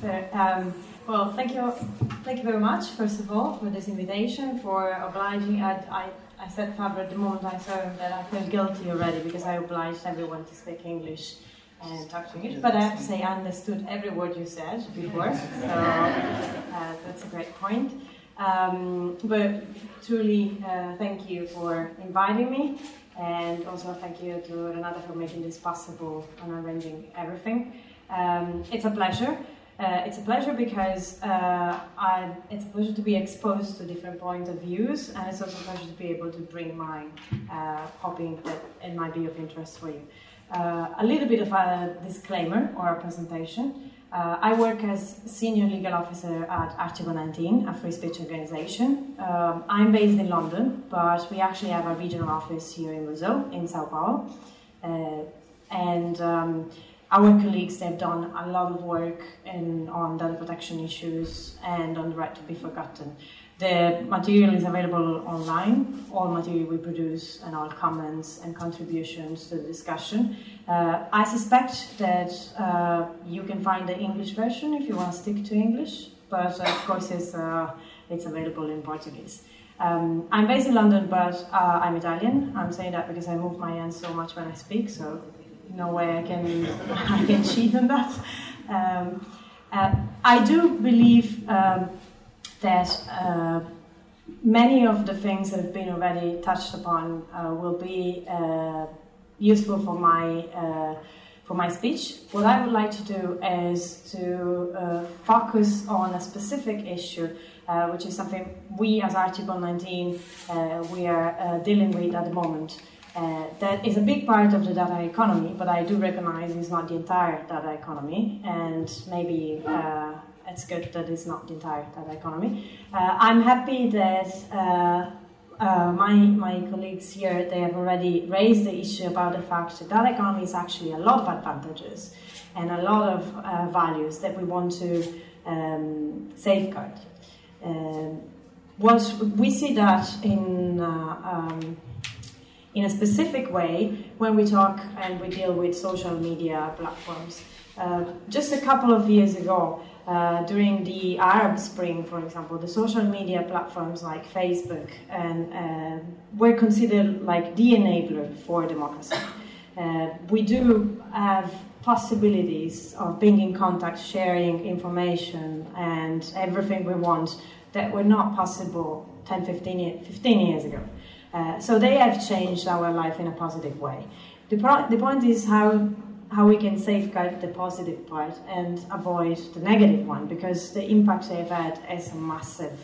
[SPEAKER 5] so, um, well, thank you, thank you very much, first of all, for this invitation, for obliging. I, I I said Fabio at the moment I saw that I feel guilty already because I obliged everyone to speak English and talk to English. But I have to say I understood every word you said before, so *laughs* uh, that's a great point. Um, but truly, uh, thank you for inviting me, and also thank you to Renata for making this possible and arranging everything. Um, it's a pleasure. Uh, it's a pleasure because uh, I, it's a pleasure to be exposed to different points of views, and it's also a pleasure to be able to bring mine, uh, hoping that it might be of interest for you. Uh, a little bit of a disclaimer or a presentation. Uh, I work as senior legal officer at Article 19, a free speech organization. Um, I'm based in London, but we actually have a regional office here in Brazil, in Sao Paulo. Uh, and um, our colleagues they've done a lot of work in, on data protection issues and on the right to be forgotten. The material is available online, all material we produce and all comments and contributions to the discussion. Uh, I suspect that uh, you can find the English version if you want to stick to English, but of course it's, uh, it's available in Portuguese. Um, I'm based in London, but uh, I'm Italian. I'm saying that because I move my hands so much when I speak, so no way I can *laughs* I can cheat on that. Um, uh, I do believe um, that uh, many of the things that have been already touched upon uh, will be uh, useful for my uh, for my speech. What I would like to do is to uh, focus on a specific issue. which is something we as Article 19 we are dealing with at the moment. Uh, that is a big part of the data economy, but I do recognize it's not the entire data economy, and maybe uh, it's good that it's not the entire data economy. Uh, I'm happy that uh, uh, my, my colleagues here, they have already raised the issue about the fact that data economy is actually a lot of advantages and a lot of uh, values that we want to um, safeguard. Um, what we see that in um, in a specific way when we talk and we deal with social media platforms. Uh, just a couple of years ago, uh, during the Arab Spring, for example, the social media platforms like Facebook and uh, were considered like the enabler for democracy. Uh, we do have possibilities of being in contact, sharing information, and everything we want that were not possible 10, 15, 15 years ago. Uh, so they have changed our life in a positive way. The, pro- the point is how how we can safeguard the positive part and avoid the negative one because the impact they've had has a massive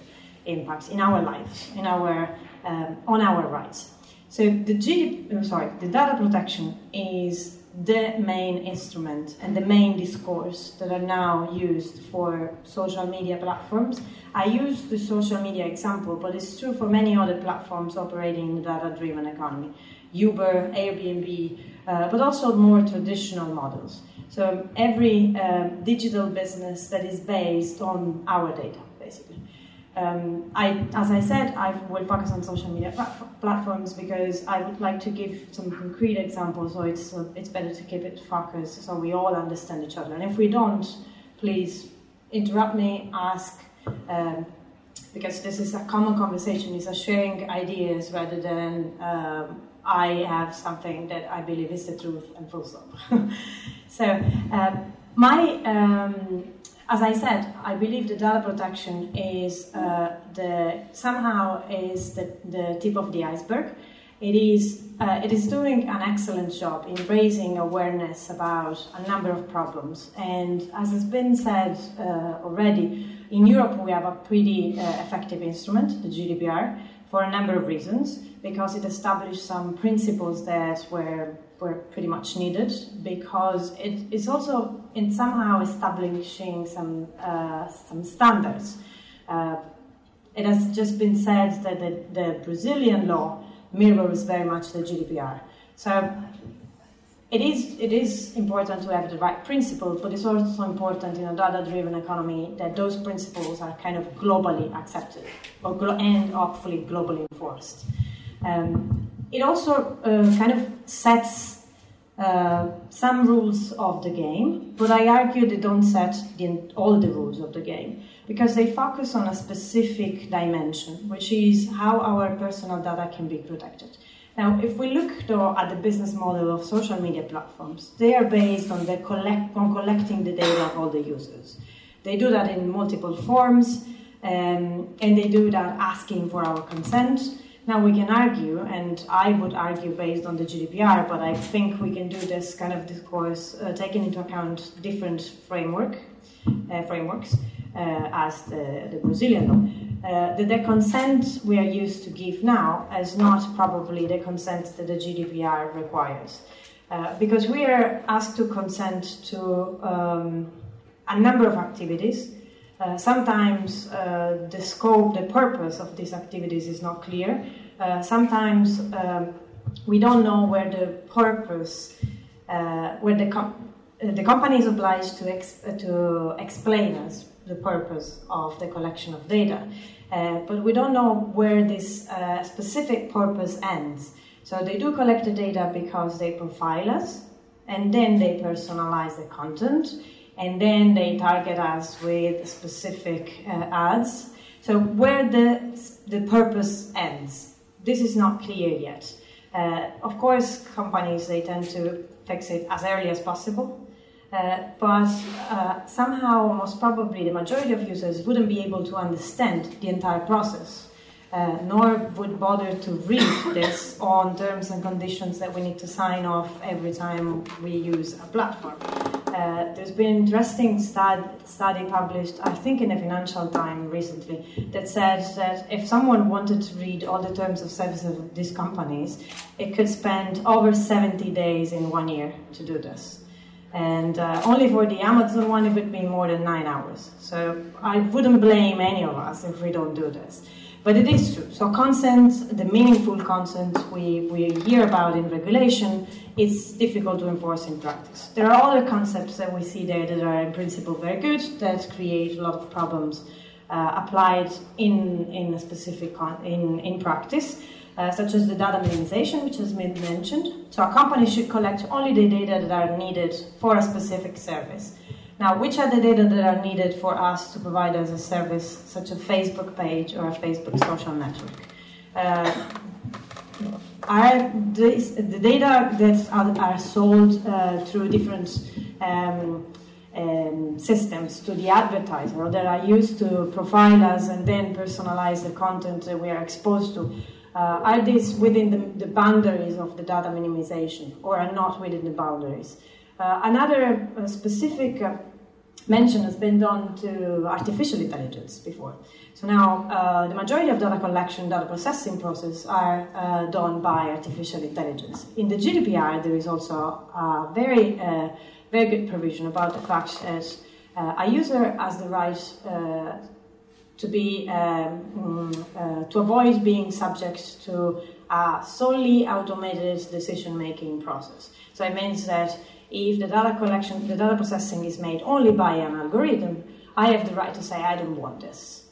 [SPEAKER 5] impact in our lives, in our um, on our rights. So the GDP, uh, sorry, the data protection is the main instrument and the main discourse that are now used for social media platforms. I use the social media example, but it's true for many other platforms operating in the data-driven economy. Uber, Airbnb, uh, but also more traditional models. So every uh, digital business that is based on our data, basically. Um, I, as I said, I will focus on social media platforms because I would like to give some concrete examples. So it's uh, it's better to keep it focused so we all understand each other. And if we don't, please interrupt me, ask, um, because this is a common conversation. It's a sharing ideas rather than um, I have something that I believe is the truth and full stop. *laughs* so uh, my um, as I said, I believe the data protection is uh, the somehow is the, the tip of the iceberg. It is uh, it is doing an excellent job in raising awareness about a number of problems. And as has been said uh, already, in Europe we have a pretty uh, effective instrument, the GDPR, for a number of reasons. Because it established some principles that were were pretty much needed because it is also in somehow establishing some uh, some standards. Uh, it has just been said that the, the, Brazilian law mirrors very much the GDPR. So it is it is important to have the right principles, but it's also important in a data-driven economy that those principles are kind of globally accepted or glo- and hopefully globally enforced. Um, it also uh, kind of sets uh, some rules of the game, but I argue they don't set the, all the rules of the game because they focus on a specific dimension, which is how our personal data can be protected. Now, if we look though at the business model of social media platforms, they are based on the collect on collecting the data of all the users. They do that in multiple forms, um, and they do that asking for our consent Now we can argue, and I would argue based on the GDPR, but I think we can do this kind of discourse uh, taking into account different framework uh, frameworks uh, as the, the Brazilian law. Uh, the consent we are used to give now is not probably the consent that the GDPR requires. Uh, because we are asked to consent to um, a number of activities. Uh, sometimes uh, the scope, the purpose of these activities is not clear. Uh, sometimes um, we don't know where the purpose, uh, where the, com- the company is obliged to, ex- to explain us the purpose of the collection of data. but we don't know where this specific purpose ends. So they do collect the data because they profile us, and then they personalize the content, and then they target us with specific uh, ads. So where the the purpose ends, this is not clear yet. Uh, of course, companies they tend to fix it as early as possible. Uh, but uh, somehow, most probably, the majority of users wouldn't be able to understand the entire process uh, nor would bother to read *coughs* this on terms and conditions that we need to sign off every time we use a platform. Uh, there's been interesting stud- study published, I think, in the Financial Times recently, that said that if someone wanted to read all the terms of service of these companies, it could spend over 70 days in one year to do this. And uh, only for the Amazon one, it would be more than nine hours. So I wouldn't blame any of us if we don't do this. But it is true. So consent, the meaningful consent we, we hear about in regulation, is difficult to enforce in practice. There are other concepts that we see there that are in principle very good, that create a lot of problems uh, applied in, in a specific con- in, in practice. Uh, such as the data minimization, which has been mentioned. So a company should collect only the data that are needed for a specific service. Now, which are the data that are needed for us to provide as a service, such a Facebook page or a Facebook social network? Uh, are this, the data that are, are sold uh, through different um, um, systems to the advertiser or that are used to profile us and then personalize the content that we are exposed to? Uh, are these within the, the, boundaries of the data minimization or are not within the boundaries? Uh, another uh, specific uh, mention has been done to artificial intelligence before. So now uh, the majority of data collection, data processing process are uh, done by artificial intelligence. In the GDPR, there is also a very, uh, very good provision about the fact that a user has the right to be um, mm, to avoid being subject to a solely automated decision making process. So it means that if the data collection, the data processing is made only by an algorithm, I have the right to say I don't want this.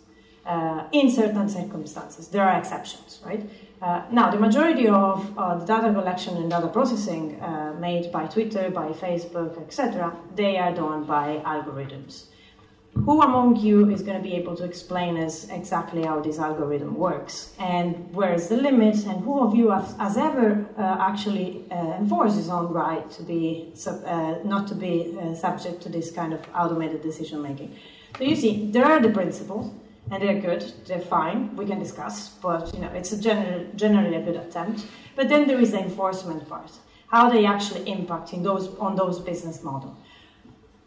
[SPEAKER 5] Uh, in certain circumstances, there are exceptions, right? Uh, now, the majority of uh, the data collection and data processing uh, made by Twitter, by Facebook, etc., they are done by algorithms who among you is going to be able to explain us exactly how this algorithm works? And where is the limit? And who of you has, has ever uh, actually uh, enforced his own right to be uh, not to be uh, subject to this kind of automated decision making? So you see there are the principles and they're good they're fine we can discuss but you know it's a general, generally a good attempt. But then there is the enforcement part how they actually impact in those on those business models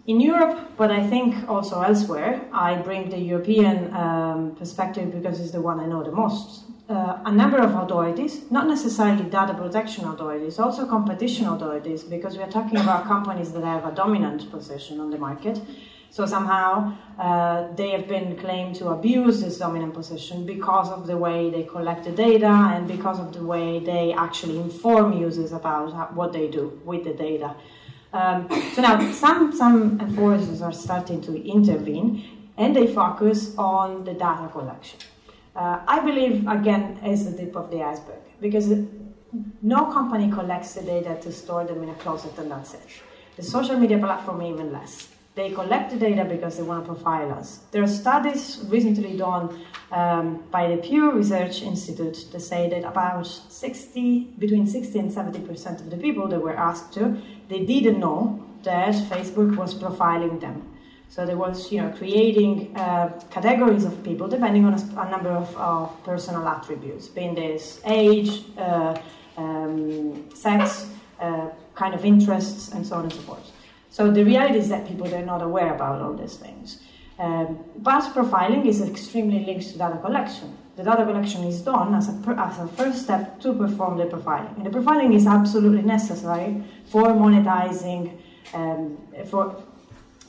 [SPEAKER 5] in Europe, but I think also elsewhere, I bring the European um, perspective because it's the one I know the most. Uh, a number of authorities, not necessarily data protection authorities, also competition authorities, because we are talking about companies that have a dominant position on the market. So somehow uh, they have been claimed to abuse this dominant position because of the way they collect the data and because of the way they actually inform users about what they do with the data. Um, so now some, some enforcers are starting to intervene and they focus on the data collection. Uh, I believe, again, is the tip of the iceberg because no company collects the data to store them in a closet and that's it. The social media platform, even less. They collect the data because they want to profile us. There are studies recently done um, by the Pew Research Institute to say that about 60, between 60 and 70 percent of the people that were asked to, they didn't know that Facebook was profiling them. So there was, you know, creating uh, categories of people depending on a, a number of uh, personal attributes, being this age, uh, um, sex, uh, kind of interests, and so on and so forth. So the reality is that people they're not aware about all these things. Um, but profiling is extremely linked to data collection. The data collection is done as a, as a first step to perform the profiling. And the profiling is absolutely necessary for monetizing, um, for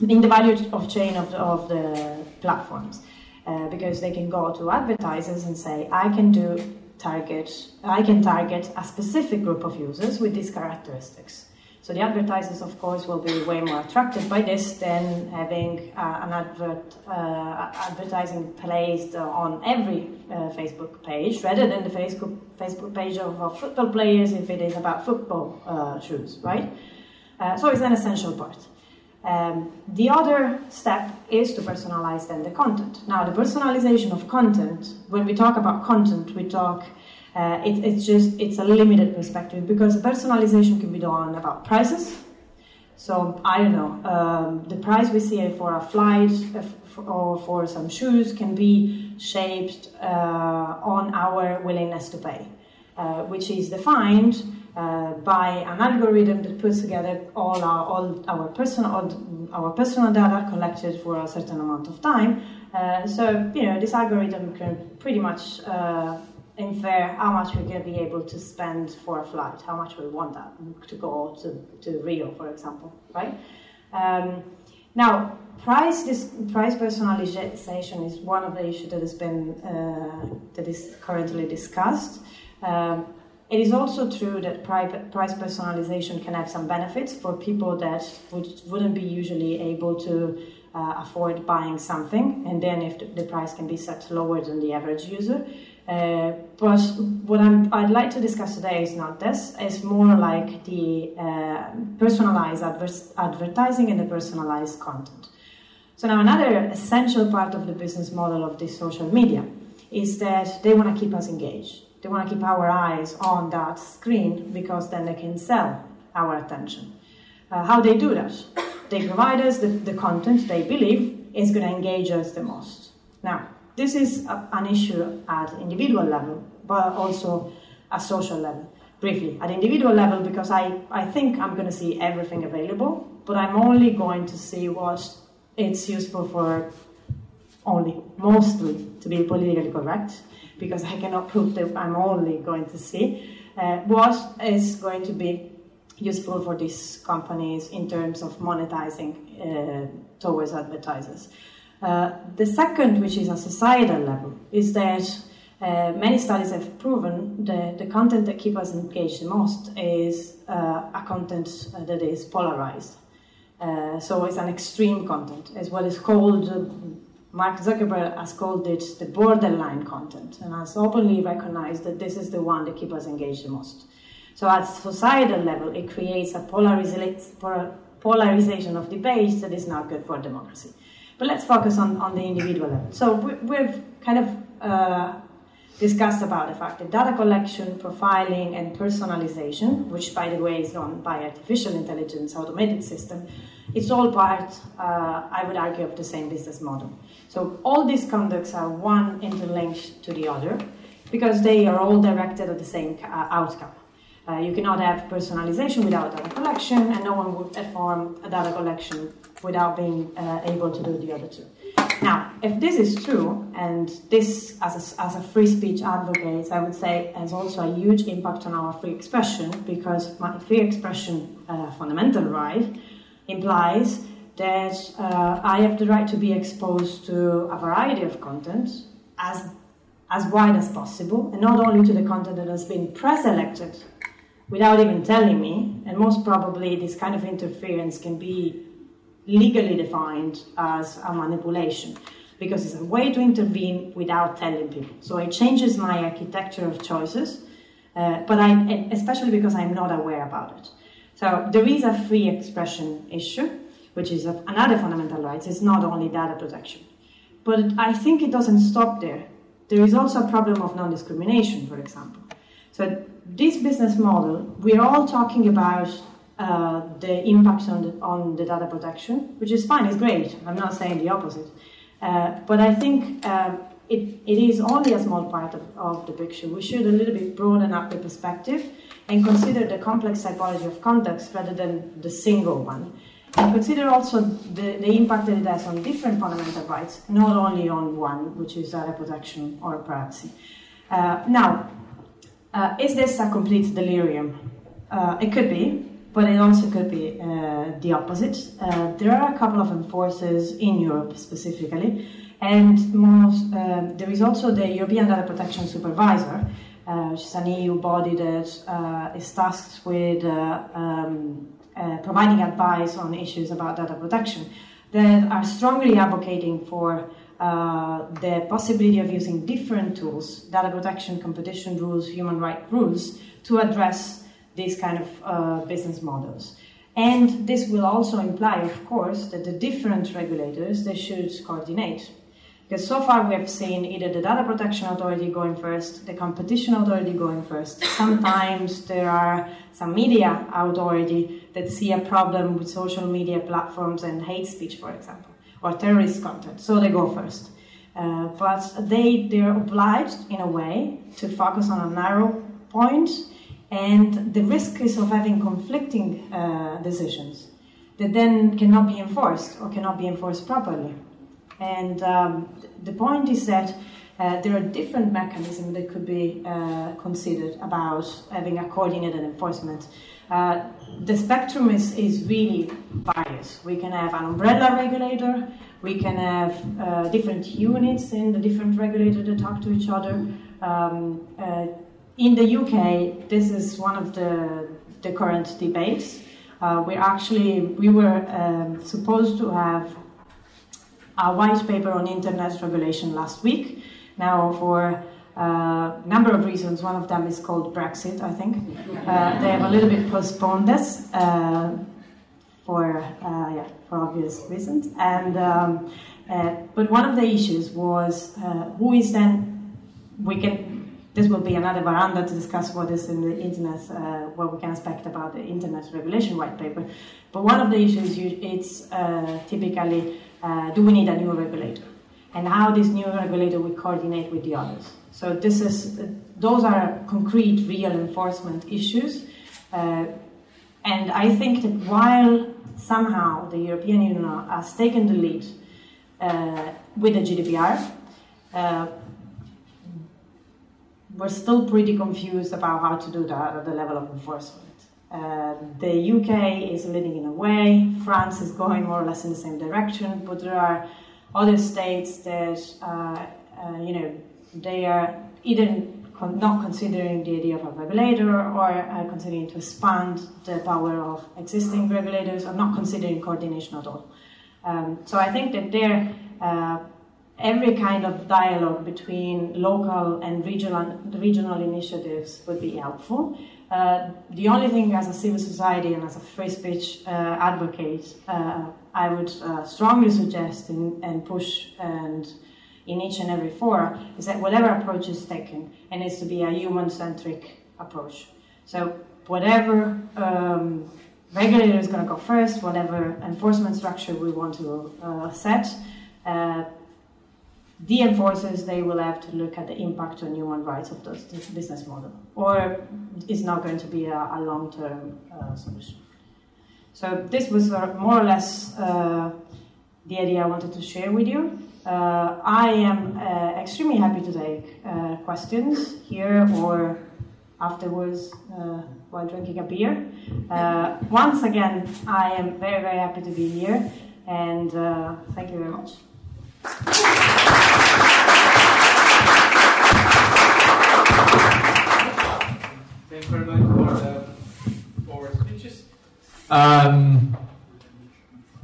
[SPEAKER 5] in the value of chain of the, of the platforms. Uh, because they can go to advertisers and say, I can do target, I can target a specific group of users with these characteristics. So the advertisers, of course, will be way more attracted by this than having uh, an advert uh, advertising placed on every uh, Facebook page, rather than the Facebook Facebook page of, of football players if it is about football uh, shoes, right? Uh, so it's an essential part. Um, the other step is to personalize then the content. Now, the personalization of content, when we talk about content, we talk, uh, it, it's just, it's a limited perspective because personalization can be done about prices. So, I don't know, um, the price we see for a flight uh, or for some shoes can be shaped uh, on our willingness to pay, uh, which is defined uh, by an algorithm that puts together all our all our personal all our personal data collected for a certain amount of time. Uh, so you know this algorithm can pretty much infer how much we're going to be able to spend for a flight, how much we want that to go to, to Rio, for example, right? Um, now, price this price personalization is one of the issues that has been uh, that is currently discussed. Um, it is also true that price personalization can have some benefits for people that would, wouldn't be usually able to uh, afford buying something, and then if the, price can be set lower than the average user. Uh, but what i would like to discuss today is not this, it's more like the uh, personalized adver- advertising and the personalized content. So, now another essential part of the business model of this social media is that they want to keep us engaged they want to keep our eyes on that screen because then they can sell our attention. Uh, how they do that? They provide us the, the content they believe is going to engage us the most. Now, this is a, an issue at individual level, but also at social level. Briefly, at individual level, because I, I think I'm going to see everything available, but I'm only going to see what it's useful for only, mostly, to be politically correct because I cannot prove that I'm only going to see uh, what is going to be useful for these companies in terms of monetizing uh, towards advertisers. Uh, the second, which is a societal level, is that uh, many studies have proven that the content that keeps us engaged the most is uh, a content uh, that is polarized. so it's an extreme content, as what is called Mark Zuckerberg has called it the borderline content and has openly recognized that this is the one that keeps us engaged the most. So at societal level, it creates a polarization of debates that is not good for democracy. But let's focus on, on the individual level. So we've kind of uh, discussed about the fact that data collection, profiling, and personalization, which by the way is done by artificial intelligence automated system, it's all part, uh, I would argue, of the same business model. So all these conducts are one interlinked to the other because they are all directed at the same uh, outcome. Uh, you cannot have personalization without data collection, and no one would perform a data collection without being uh, able to do the other two. Now, if this is true, and this, as a, as a free speech advocate, I would say has also a huge impact on our free expression because my free expression uh, fundamental right implies that uh, I have the right to be exposed to a variety of content as, as wide as possible, and not only to the content that has been pre-selected without even telling me, and most probably this kind of interference can be legally defined as a manipulation because it's a way to intervene without telling people. So it changes my architecture of choices, uh, but I, especially because I'm not aware about it. So there is a free expression issue, which is another fundamental right. It's not only data protection. But I think it doesn't stop there. There is also a problem of non discrimination, for example. So, this business model, we're all talking about uh, the impact on the, on the data protection, which is fine, it's great. I'm not saying the opposite. Uh, but I think uh, it, it is only a small part of, of the picture. We should a little bit broaden up the perspective and consider the complex typology of context rather than the single one. And consider also the, the impact that it has on different fundamental rights, not only on one, which is data protection or privacy. Uh, now, uh, is this a complete delirium? Uh, it could be, but it also could be uh, the opposite. Uh, there are a couple of enforcers in Europe specifically, and most, uh, there is also the European Data Protection Supervisor, uh, which is an EU body that uh, is tasked with uh, um, providing advice on issues about data protection, that are strongly advocating for the possibility of using different tools, data protection, competition rules, human rights rules, to address these kind of uh, business models. And this will also imply, of course, that the different regulators they should coordinate. Because so far we have seen either the data protection authority going first, the competition authority going first. Sometimes there are some media authority that see a problem with social media platforms and hate speech, for example, or terrorist content, so they go first. Uh, but they they're obliged in a way to focus on a narrow point and the risk is of having conflicting uh, decisions that then cannot be enforced or cannot be enforced properly. And um, the point is that uh, there are different mechanisms that could be uh, considered about having a coordinated enforcement. Uh, the spectrum is, is really various. We can have an umbrella regulator, we can have uh, different units in the different regulators that talk to each other. Um, uh, in the UK, this is one of the, the current debates. Uh, we actually we were um, supposed to have a white paper on internet regulation last week. Now, for a uh, number of reasons, one of them is called Brexit. I think uh, they have a little bit postponed this uh, for uh, yeah for obvious reasons. And um, uh, but one of the issues was who is then we can this will be another veranda to discuss what is in the internet, uh, what we can expect about the internet regulation white paper. But one of the issues it's uh, typically uh, do we need a new regulator, and how this new regulator will coordinate with the others. So this is those are concrete, real enforcement issues, uh, and I think that while somehow the European Union has taken the lead uh, with the GDPR uh, we're still pretty confused about how to do that at the level of enforcement. Uh, the UK is leading in a way, France is going more or less in the same direction, but there are other states that, uh, uh, you know, they are either con- not considering the idea of a regulator or considering to expand the power of existing regulators or not considering coordination at all. Um, so I think that there uh, every kind of dialogue between local and regional, regional initiatives would be helpful. Uh, the only thing as a civil society and as a free speech uh, advocate, uh, I would uh, strongly suggest in, and push and in each and every forum is that whatever approach is taken, it needs to be a human-centric approach. So whatever um, regulator is going to go first, whatever enforcement structure we want to uh, set, the enforcers they will have to look at the impact on human rights of this, business model, or it's not going to be a, a long-term uh, solution. So this was more or less uh, the idea I wanted to share with you. Uh, I am uh, extremely happy to take uh, questions here or afterwards uh, while drinking a beer. once again, I am very, very happy to be here, and thank you very much.
[SPEAKER 3] Thank
[SPEAKER 6] Um,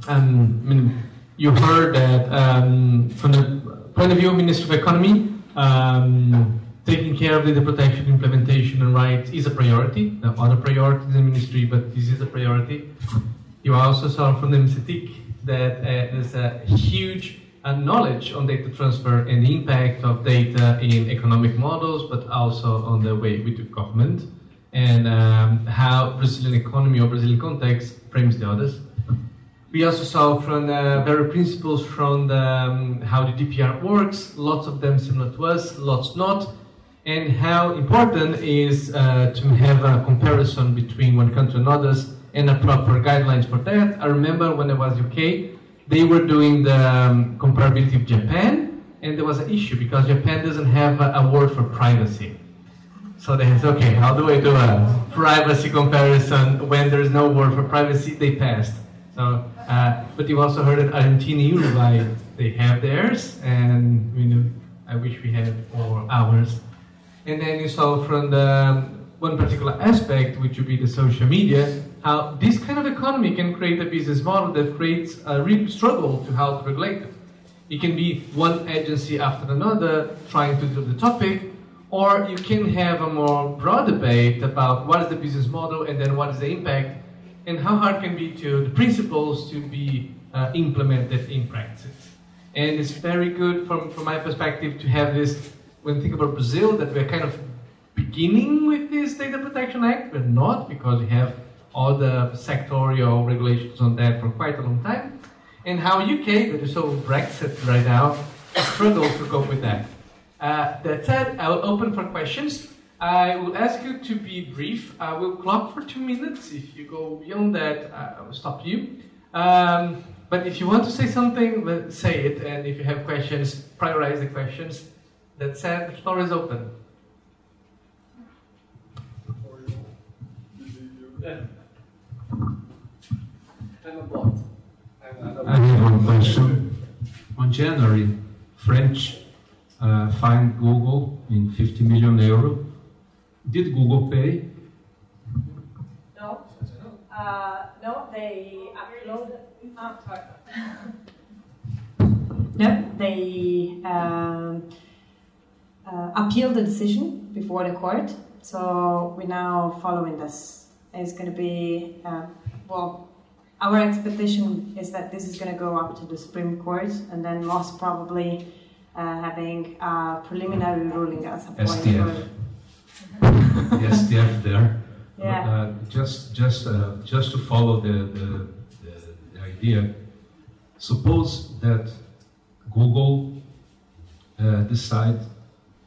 [SPEAKER 6] um, I mean, you heard that um, from the point of view of Ministry of Economy, um, taking care of data protection, implementation, and rights is a priority. Are other priorities in the ministry, but this is a priority. You also saw from the MCTIC that uh, there's a huge and knowledge on data transfer and the impact of data in economic models, but also on the way we do government. And um, how Brazilian economy or Brazilian context frames the others. We also saw from the very principles from the, um, how the DPR works, lots of them similar to us, lots not, and how important is uh, to have a comparison between one country and others and a proper guidelines for that. I remember when I was UK, they were doing the um, comparability of Japan, and there was an issue because Japan doesn't have a, a word for privacy. So they said, okay, how do I do a privacy comparison when there's no word for privacy? They passed. So, uh, but you also heard that Argentina, Uruguay, they have theirs, and you know, I wish we had for ours. And then you saw from the um, one particular aspect, which would be the social media, how this kind of economy can create a business model that creates a real struggle to how to regulate it. It can be one agency after another trying to do the topic, or you can have a more broad debate about what is the business model and then what is the impact and how hard can be to the principles to be uh, implemented in practice. And it's very good from, from my perspective to have this, when think about Brazil, that we're kind of beginning with this Data Protection Act. We're not, because we have all the sectorial regulations on that for quite a long time. And how UK, that is so Brexit right now, struggles to cope with that. Uh, that said, I will open for questions. I will ask you to be brief. I will clock for two minutes. If you go beyond that, I will stop you. Um, but if you want to say something, say it. And if you have questions, prioritize the questions. That said, the floor is open.
[SPEAKER 3] I'm a bot. I'm,
[SPEAKER 7] I have one question. On January, French uh, fined Google in 50 million euro. Did Google pay?
[SPEAKER 5] No. Uh, no, they uploaded. Sorry. *laughs* no, they um, uh, appealed the decision before the court. So we're now following this. It's going to be uh, well. Our expectation is that this is going to go up to the Supreme Court, and then most probably uh, having a preliminary ruling at some point.
[SPEAKER 7] STF. the STF there. *laughs*
[SPEAKER 5] Yeah.
[SPEAKER 7] Uh, just, just, uh, just to follow the, the, the, the idea. Suppose that Google uh, decide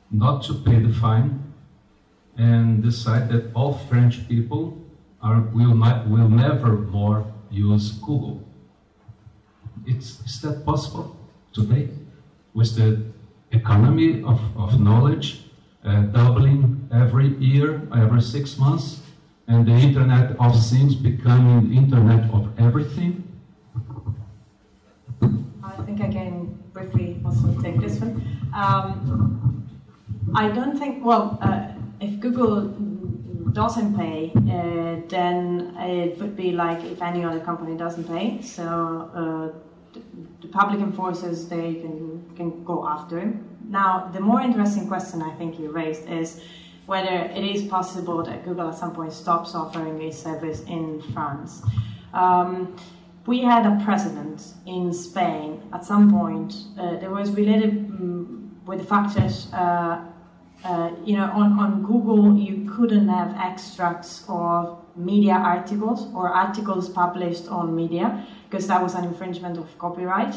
[SPEAKER 7] not to pay the fine and decide that all French people are will not will never more use Google. It's, is that possible today? With the economy of, of knowledge uh, doubling every year, every six months, and the Internet of Things becoming Internet of everything?
[SPEAKER 5] I think I can briefly also take this one. Um, I don't think, well, uh, if Google doesn't pay, uh, then it would be like if any other company doesn't pay. So uh, the, public enforcers, they can, can go after. Now, the more interesting question I think you raised is whether it is possible that Google at some point stops offering a service in France. Um, we had a precedent in Spain at some point uh, that was related um, with the fact that uh, uh, you know on, on Google you couldn't have extracts of media articles or articles published on media because that was an infringement of copyright.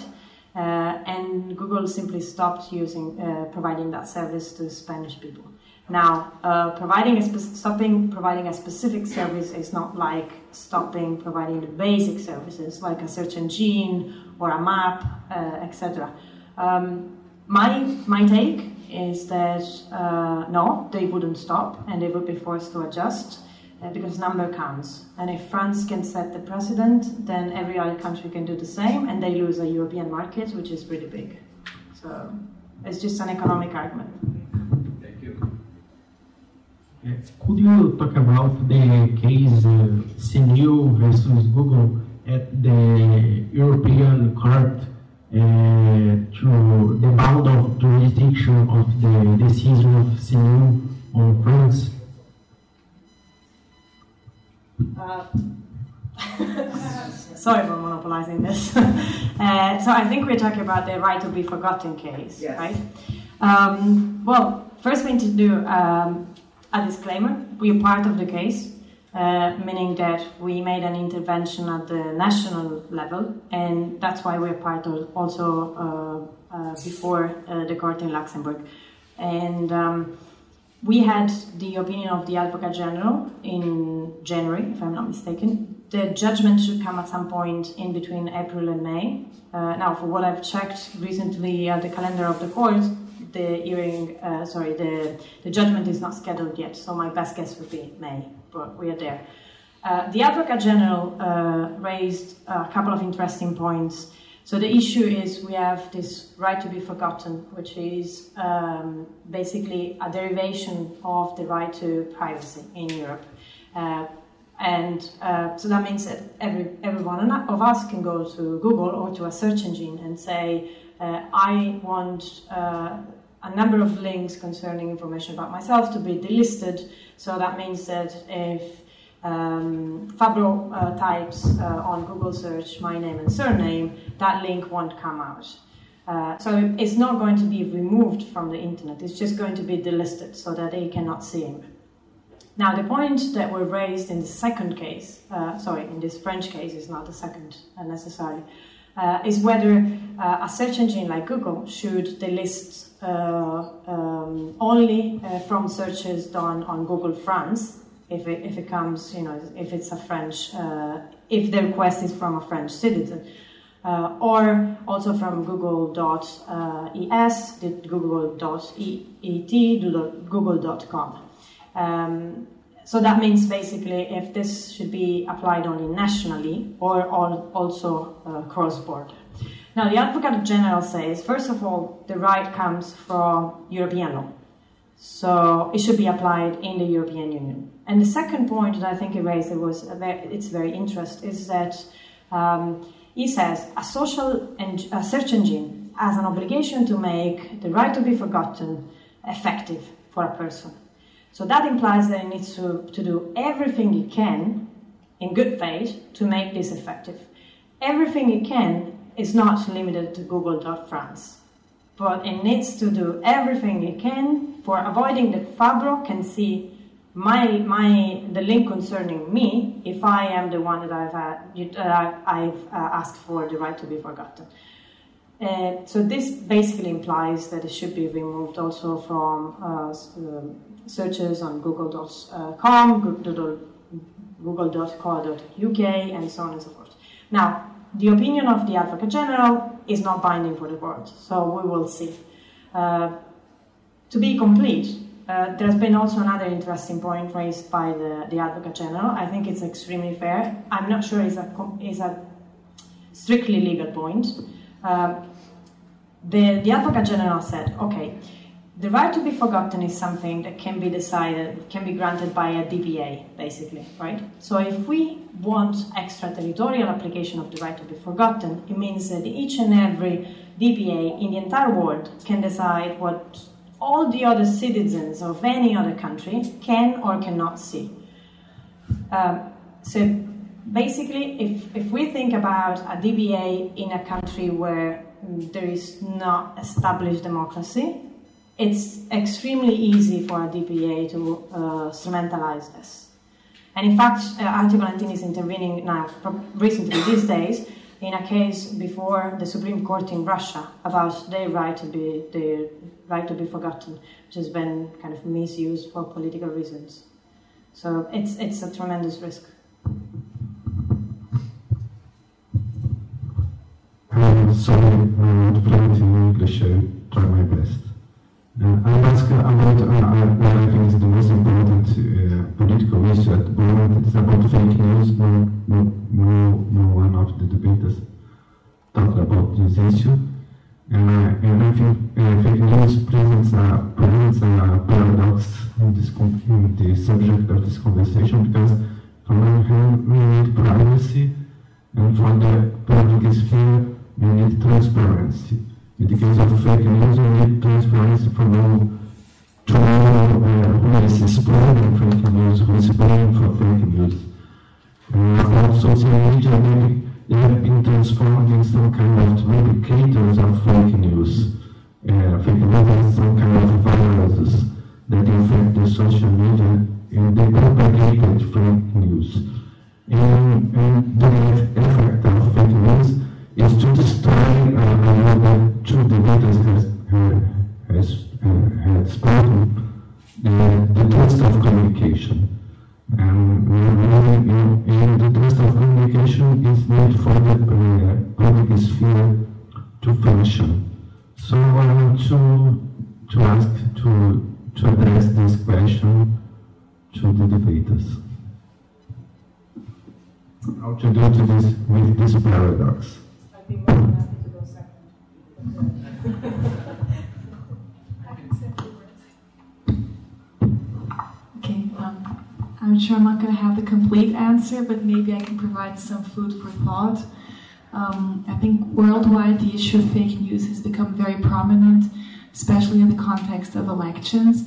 [SPEAKER 5] Uh, and Google simply stopped using uh, providing that service to Spanish people. Now, uh, providing a spe- stopping providing a specific service is not like stopping providing the basic services like a search engine or a map, uh, etc. Um, my my take is that uh, no, they wouldn't stop and they would be forced to adjust because number counts. And if France can set the precedent, then every other country can do the same, and they lose a European market, which is pretty big. So it's just an economic argument.
[SPEAKER 3] Thank you.
[SPEAKER 8] Could you talk about the case uh, CNIL versus Google at the European Court uh, to the bound of jurisdiction of the decision of CNIL on France?
[SPEAKER 5] Uh, *laughs* sorry for monopolizing this. *laughs* uh, so I think we're talking about the right to be forgotten case,
[SPEAKER 3] Yes.
[SPEAKER 5] right? Um, well, first we need to do um, a disclaimer. We are part of the case, uh, meaning that we made an intervention at the national level, and that's why we're part of also uh, uh, before uh, the court in Luxembourg. And um, we had the opinion of the Advocate General in January, if I'm not mistaken. The judgment should come at some point in between April and May. Uh, now, for what I've checked recently at the calendar of the court, the hearing, uh, sorry, the, the judgment is not scheduled yet, so my best guess would be May, but we are there. Uh, the Advocate General uh, raised a couple of interesting points so the issue is we have this right to be forgotten, which is um, basically a derivation of the right to privacy in Europe. Uh, and uh, so that means that every, every one of us can go to Google or to a search engine and say, uh, I want uh, a number of links concerning information about myself to be delisted. So that means that if um, Fabio uh, types uh, on Google search my name and surname, that link won't come out. Uh, so it's not going to be removed from the internet, it's just going to be delisted so that they cannot see him. Now, the point that were raised in the second case, uh, sorry, in this French case, is not the second uh, necessarily, uh, is whether a search engine like Google should delist um, only from searches done on Google France if it, if it comes, you know, if it's a French, uh, if the request is from a French citizen. Uh, or also from google.es, google.et, google.com. Um, so that means basically if this should be applied only nationally or also uh, cross border. Now, the Advocate General says, first of all, the right comes from European law. So it should be applied in the European Union. And the second point that I think he raised, it was very, it's very interesting, is that um, he says a social and a search engine has an obligation to make the right to be forgotten effective for a person. So that implies that it needs to, to do everything it can in good faith to make this effective. Everything it can is not limited to google.france, but it needs to do everything it can for avoiding that Fabio can see my my the link concerning me if I am the one that I've had, uh, I've uh, asked for the right to be forgotten. Uh, so this basically implies that it should be removed also from uh, um, searches on google.com, google.co.uk, and so on and so forth. Now, the opinion of the Advocate General is not binding for the court, so we will see. Uh, to be complete, uh, there's been also another interesting point raised by the, the Advocate General. I think it's extremely fair. I'm not sure it's a, it's a strictly legal point. Um, the, the Advocate General said, okay, the right to be forgotten is something that can be decided, can be granted by a DPA, basically, right? So if we want extraterritorial application of the right to be forgotten, it means that each and every DPA in the entire world can decide what all the other citizens of any other country can or cannot see. Um, so basically, if, if we think about a DPA in a country where there is not established democracy, it's extremely easy for a DPA to uh, instrumentalize this. And in fact, uh, 19 is intervening now, recently these days, in a case before the Supreme Court in Russia about their right to be their right to be forgotten, which has been kind of misused for political reasons. So it's it's a tremendous risk.
[SPEAKER 9] I'm sorry, I'm not fluent in English. I try my best. I ask about what I think is the most important political issue at the moment. It's about fake news. No, no, no, one of the debaters talked about this issue. And I think fake news presents a, presents a paradox in, this, in the subject of this conversation because on one hand we need privacy and for the public sphere we need transparency. The case of fake news, we need transparency from all to know uh, who is spreading fake news, who is paying for fake news. Uh, social media, they have been transformed in some kind of replicators of fake news. Uh, fake news is some kind of viruses that infect the social media media and they propagate fake news. And, and the effect of fake news is to destroy uh, what two debaters has, has, uh, had spoken, the, the trust of communication. And, and the trust of communication is made for the public sphere to function. So I want to, to ask to, to address this question to the debaters. How to deal this, with this paradox.
[SPEAKER 5] I'd be more than happy to go second.
[SPEAKER 2] Okay, um, I'm sure I'm not going to have the complete answer, but maybe I can provide some food for thought. Um, I think worldwide the issue of fake news has become very prominent, especially in the context of elections.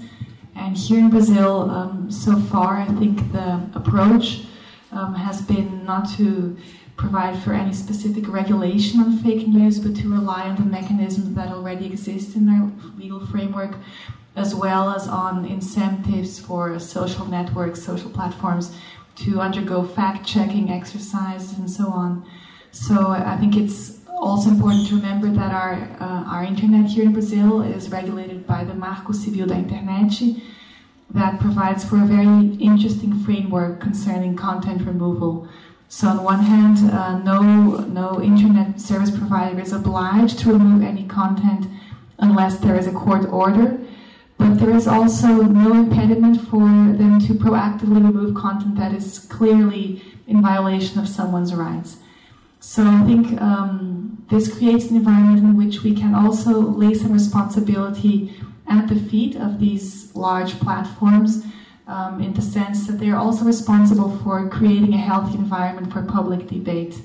[SPEAKER 2] And here in Brazil, um, so far, I think the approach um, has been not to provide for any specific regulation on fake news, but to rely on the mechanisms that already exist in our legal framework, as well as on incentives for social networks, social platforms to undergo fact checking exercises and so on. So I think it's also important to remember that our, uh, our internet here in Brazil is regulated by the Marco Civil da Internet that provides for a very interesting framework concerning content removal. So on one hand, uh, no, no internet service provider is obliged to remove any content unless there is a court order. But there is also no impediment for them to proactively remove content that is clearly in violation of someone's rights. So I think um, this creates an environment in which we can also lay some responsibility at the feet of these large platforms um, in the sense that they are also responsible for creating a healthy environment for public debate.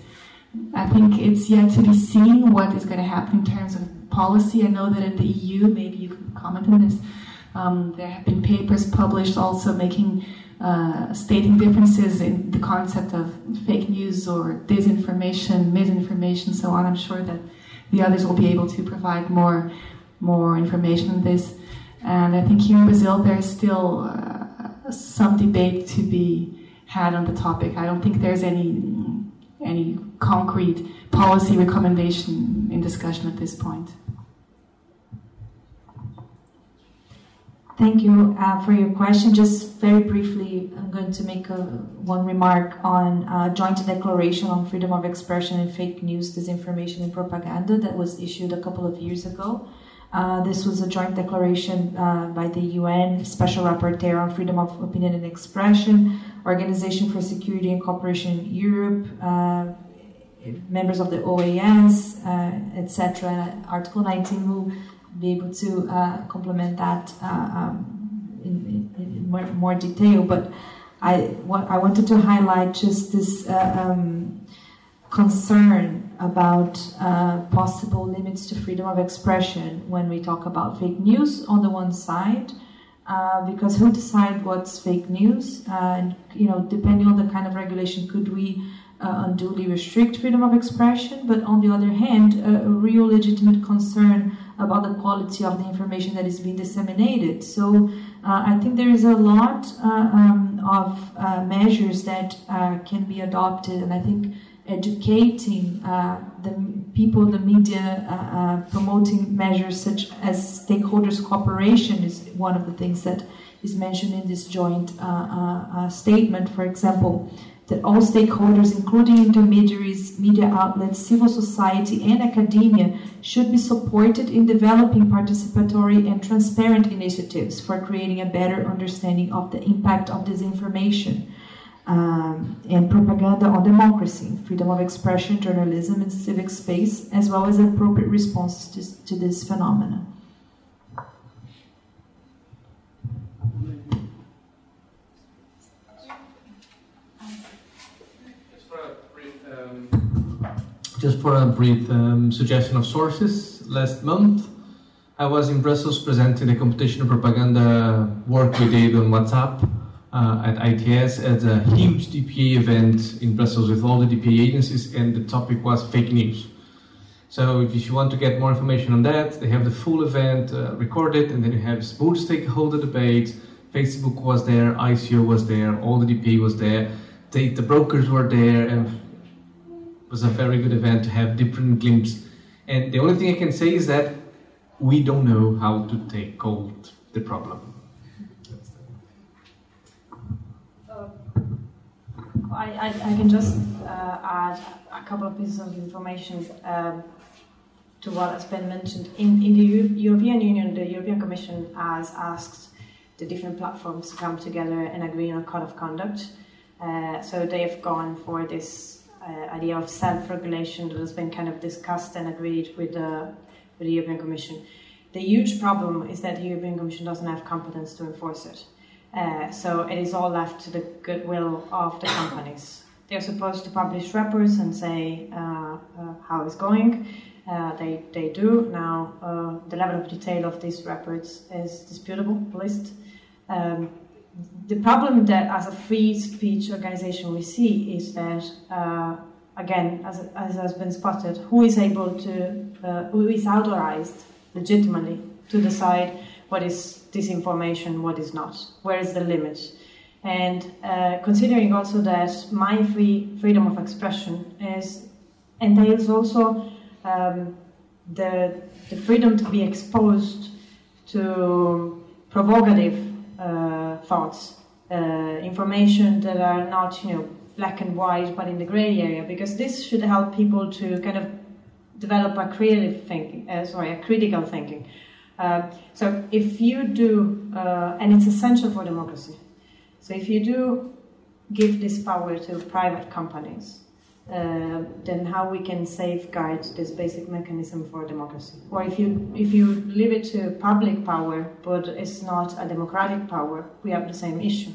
[SPEAKER 2] I think it's yet to be seen what is going to happen in terms of policy. I know that in the EU, maybe you can comment on this, um, there have been papers published also making uh, stating differences in the concept of fake news or disinformation, misinformation, so on. I'm sure that the others will be able to provide more more information on this. And I think here in Brazil, there's still uh, some debate to be had on the topic. I don't think there's any any concrete policy recommendation in discussion at this point.
[SPEAKER 4] Thank you uh, for your question. Just very briefly, I'm going to make a, one remark on uh, joint declaration on freedom of expression and fake news, disinformation, and propaganda that was issued a couple of years ago. Uh, this was a joint declaration uh, by the UN Special Rapporteur on Freedom of Opinion and Expression, Organization for Security and Cooperation in Europe, uh, members of the OAS, uh, etc. Article 19 will be able to uh, complement that um, in, in, in more, more, detail. But I, what, I wanted to highlight just this um, concern about uh, possible limits to freedom of expression when we talk about fake news on the one side. Uh, because who decide what's fake news? Uh, and you know, depending on the kind of regulation, could we uh, unduly restrict freedom of expression? But on the other hand, a real legitimate concern about the quality of the information that is being disseminated. So uh, I think there is a lot uh, um, of uh, measures that uh, can be adopted, and I think educating uh, the people, the media, uh, promoting measures such as stakeholders cooperation is one of the things that is mentioned in this joint statement. For example, that all stakeholders, including intermediaries, media outlets, civil society, and academia, should be supported in developing participatory and transparent initiatives for creating a better understanding of the impact of disinformation um, and propaganda on democracy, freedom of expression, journalism, and civic space, as well as appropriate responses to, to this phenomenon.
[SPEAKER 6] Just for a brief um, suggestion of sources, last month I was in Brussels presenting the computational propaganda work we did on WhatsApp uh, at ITS at a huge DPA event in Brussels with all the DPA agencies, and the topic was fake news. So if you want to get more information on that, they have the full event uh, recorded, and then you have smooth stakeholder debate, Facebook was there, ICO was there, all the DPA was there, the, the brokers were there, and it was a very good event to have different glimpses. And the only thing I can say is that we don't know how to take hold the problem.
[SPEAKER 5] I, I, I, can just uh, add a couple of pieces of information um, to what has been mentioned. In, in the European Union, the European Commission has asked the different platforms to come together and agree on a code of conduct. Uh, so they have gone for this uh, idea of self-regulation that has been kind of discussed and agreed with the, with the European Commission. The huge problem is that the European Commission doesn't have competence to enforce it. Uh, so it is all left to the goodwill of the companies. *coughs* They're supposed to publish reports and say uh, uh, how it's going. Uh, they, they do. Now, uh, the level of detail of these reports is disputable, list. Um, the problem that as a free speech organization we see is that, uh, again, as, as has been spotted, who is able to, who is authorized legitimately to decide what is disinformation, what is not, where is the limit. And uh, considering also that my free freedom of expression is entails also um, the, the freedom to be exposed to provocative uh, thoughts, uh, information that are not, you know, black and white, but in the gray area, because this should help people to kind of develop a creative thinking, uh, sorry, a critical thinking. Uh, so if you do, uh, and it's essential for democracy. So if you do give this power to private companies, uh, then how we can safeguard this basic mechanism for democracy? Or if you if you leave it to public power, but it's not a democratic power, we have the same issue.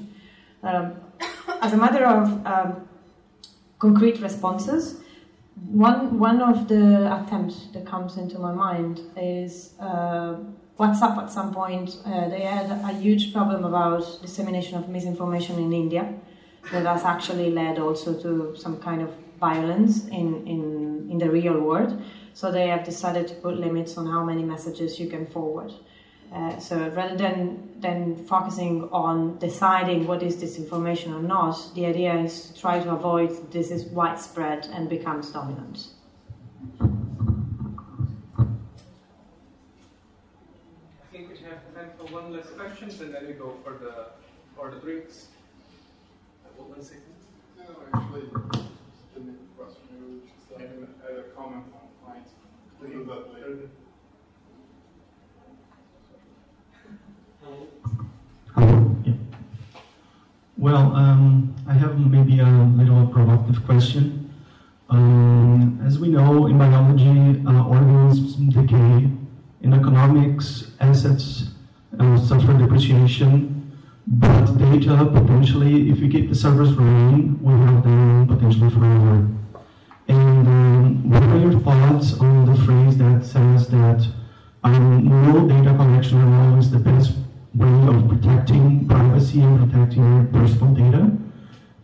[SPEAKER 5] Um, *coughs* as a matter of um, concrete responses, one one of the attempts that comes into my mind is uh, WhatsApp. At some point, uh, they had a huge problem about dissemination of misinformation in India. That has actually led also to some kind of violence in, in, in the real world. So they have decided to put limits on how many messages you can forward. Uh, so rather than than focusing on deciding what is disinformation or not, the idea is to try to avoid this is widespread and becomes dominant.
[SPEAKER 3] I think we have time for one last question, and then we go for the for the drinks. One second.
[SPEAKER 1] No, actually, the question just a comment on
[SPEAKER 8] Well, um, I have maybe a little provocative question. Um, as we know, in biology, uh, organisms decay. In economics, assets uh, suffer depreciation, but data potentially, if we keep the servers running, we have them potentially forever. And um, what are your thoughts on the phrase that says that um, no data collection all is the best way of protecting privacy and protecting personal data.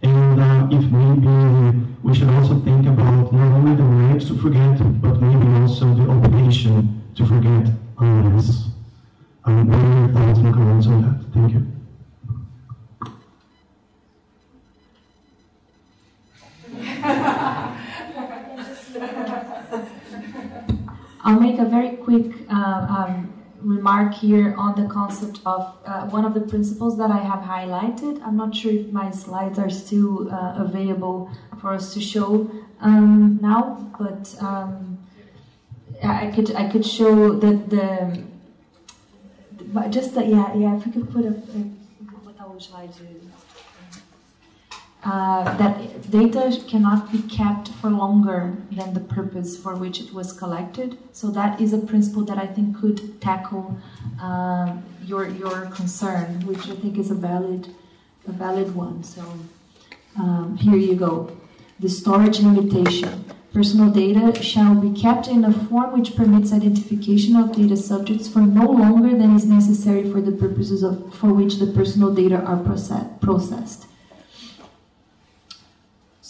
[SPEAKER 8] And uh, if maybe we should also think about not only the right to forget, but maybe also the obligation to forget this. Um, what are your thoughts and comments on that? Thank you.
[SPEAKER 4] I'll make a very quick uh, um, remark here on the concept of uh, one of the principles that I have highlighted. I'm not sure if my slides are still uh, available for us to show um, now, but um, I could I could show that the, the just the, yeah yeah if we could put a, a what would like uh, that data cannot be kept for longer than the purpose for which it was collected. So that is a principle that I think could tackle uh, your your concern, which I think is a valid a valid one. So um, here you go. The storage limitation. Personal data shall be kept in a form which permits identification of data subjects for no longer than is necessary for the purposes of, for which the personal data are process, processed.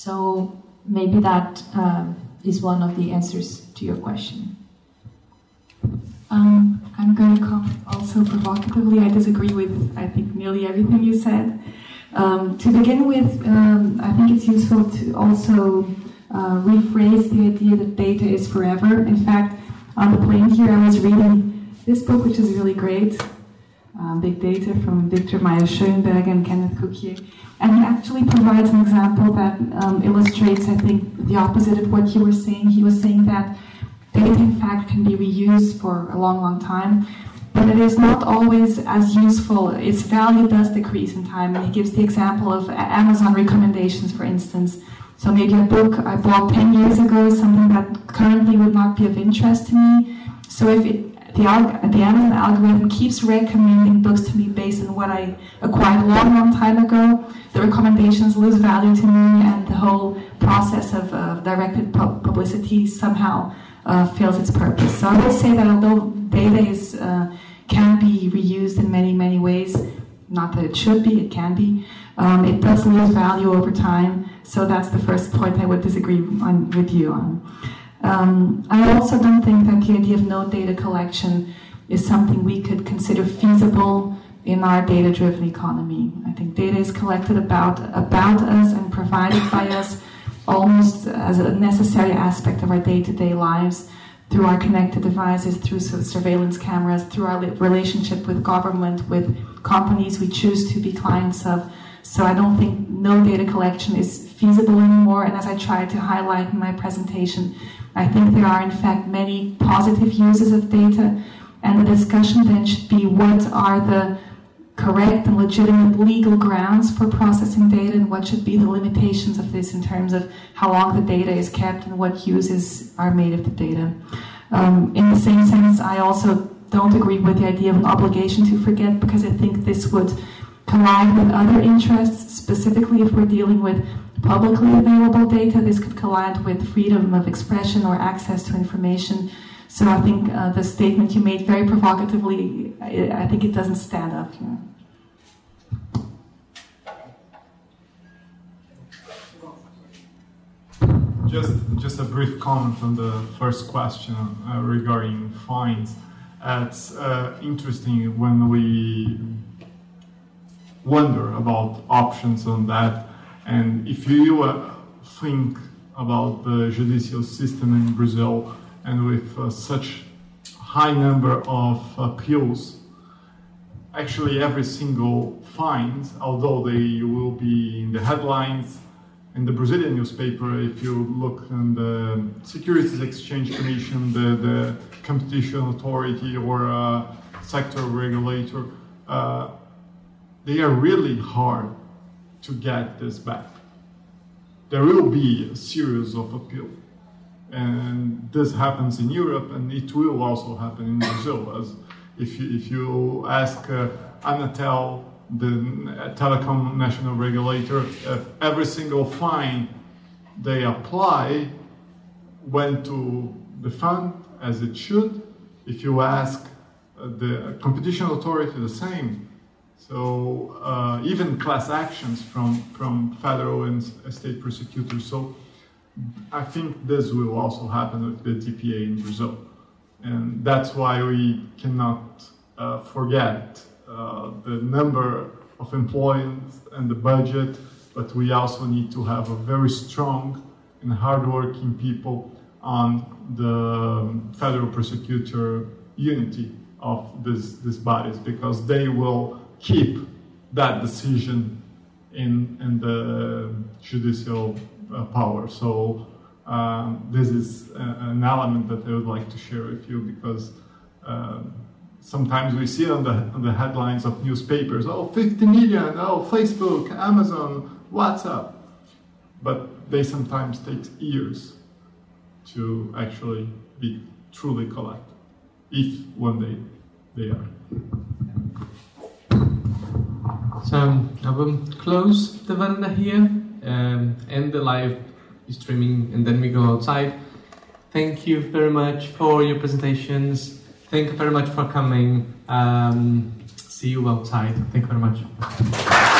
[SPEAKER 4] So maybe that um, is one of the answers to your question.
[SPEAKER 2] Um, I'm going to comment also provocatively. I disagree with, I think, nearly everything you said. Um, to begin with, um, I think it's useful to also uh, rephrase the idea that data is forever. In fact, on the plane here, I was reading this book, which is really great, um, Big Data from Victor Mayer Schoenberg and Kenneth Cukier. And he actually provides an example that um, illustrates, I think, the opposite of what you were saying. He was saying that data, in fact, can be reused for a long, long time, but it is not always as useful. Its value does decrease in time. And he gives the example of Amazon recommendations, for instance. So maybe a book I bought 10 years ago, something that currently would not be of interest to me. So if it the, the Amazon algorithm keeps recommending books to me based on what I acquired a long, long time ago. The recommendations lose value to me, and the whole process of uh, directed publicity somehow uh, fails its purpose. So I would say that although data is uh, can be reused in many, many ways, not that it should be, it can be. Um, it does lose value over time. So that's the first point I would disagree on, with you on. Um, I also don't think that the idea of no data collection is something we could consider feasible in our data-driven economy. I think data is collected about about us and provided by us almost as a necessary aspect of our day-to-day lives through our connected devices, through surveillance cameras, through our relationship with government, with companies we choose to be clients of. So I don't think no data collection is feasible anymore. And as I tried to highlight in my presentation, I think there are, in fact, many positive uses of data, and the discussion then should be what are the correct and legitimate legal grounds for processing data, and what should be the limitations of this in terms of how long the data is kept and what uses are made of the data. Um, in the same sense, I also don't agree with the idea of an obligation to forget because I think this would collide with other interests, specifically if we're dealing with publicly available data. This could collide with freedom of expression or access to information. So I think uh, the statement you made very provocatively, I, I think it doesn't stand up.
[SPEAKER 1] Just, just a brief comment on the first question uh, regarding fines. it's uh, interesting when we wonder about options on that. And if you uh, think about the judicial system in Brazil and with uh, such high number of appeals, actually every single fine, although they will be in the headlines in the Brazilian newspaper, if you look in the Securities Exchange Commission, the, the competition authority or a sector regulator, uh, they are really hard to get this back. There will be a series of appeal. And this happens in Europe, and it will also happen in Brazil. As if you, if you ask uh, Anatel, the telecom national regulator, uh, every single fine they apply went to the fund as it should. If you ask uh, the competition authority the same, so uh, even class actions from, from federal and state prosecutors. So I think this will also happen with the DPA in Brazil. And that's why we cannot uh, forget uh, the number of employees and the budget, but we also need to have a very strong and hardworking people on the federal prosecutor unity of these bodies because they will keep that decision in, in the judicial uh, power. So um, this is a, an element that I would like to share with you because um, sometimes we see on the, on the headlines of newspapers, oh, 50 million, oh, Facebook, Amazon, WhatsApp. But they sometimes take years to actually be truly collected, if one day they are.
[SPEAKER 6] So I will close the veranda here, um, end the live streaming, and then we go outside. Thank you very much for your presentations. Thank you very much for coming. Um, see you outside. Thank you very much.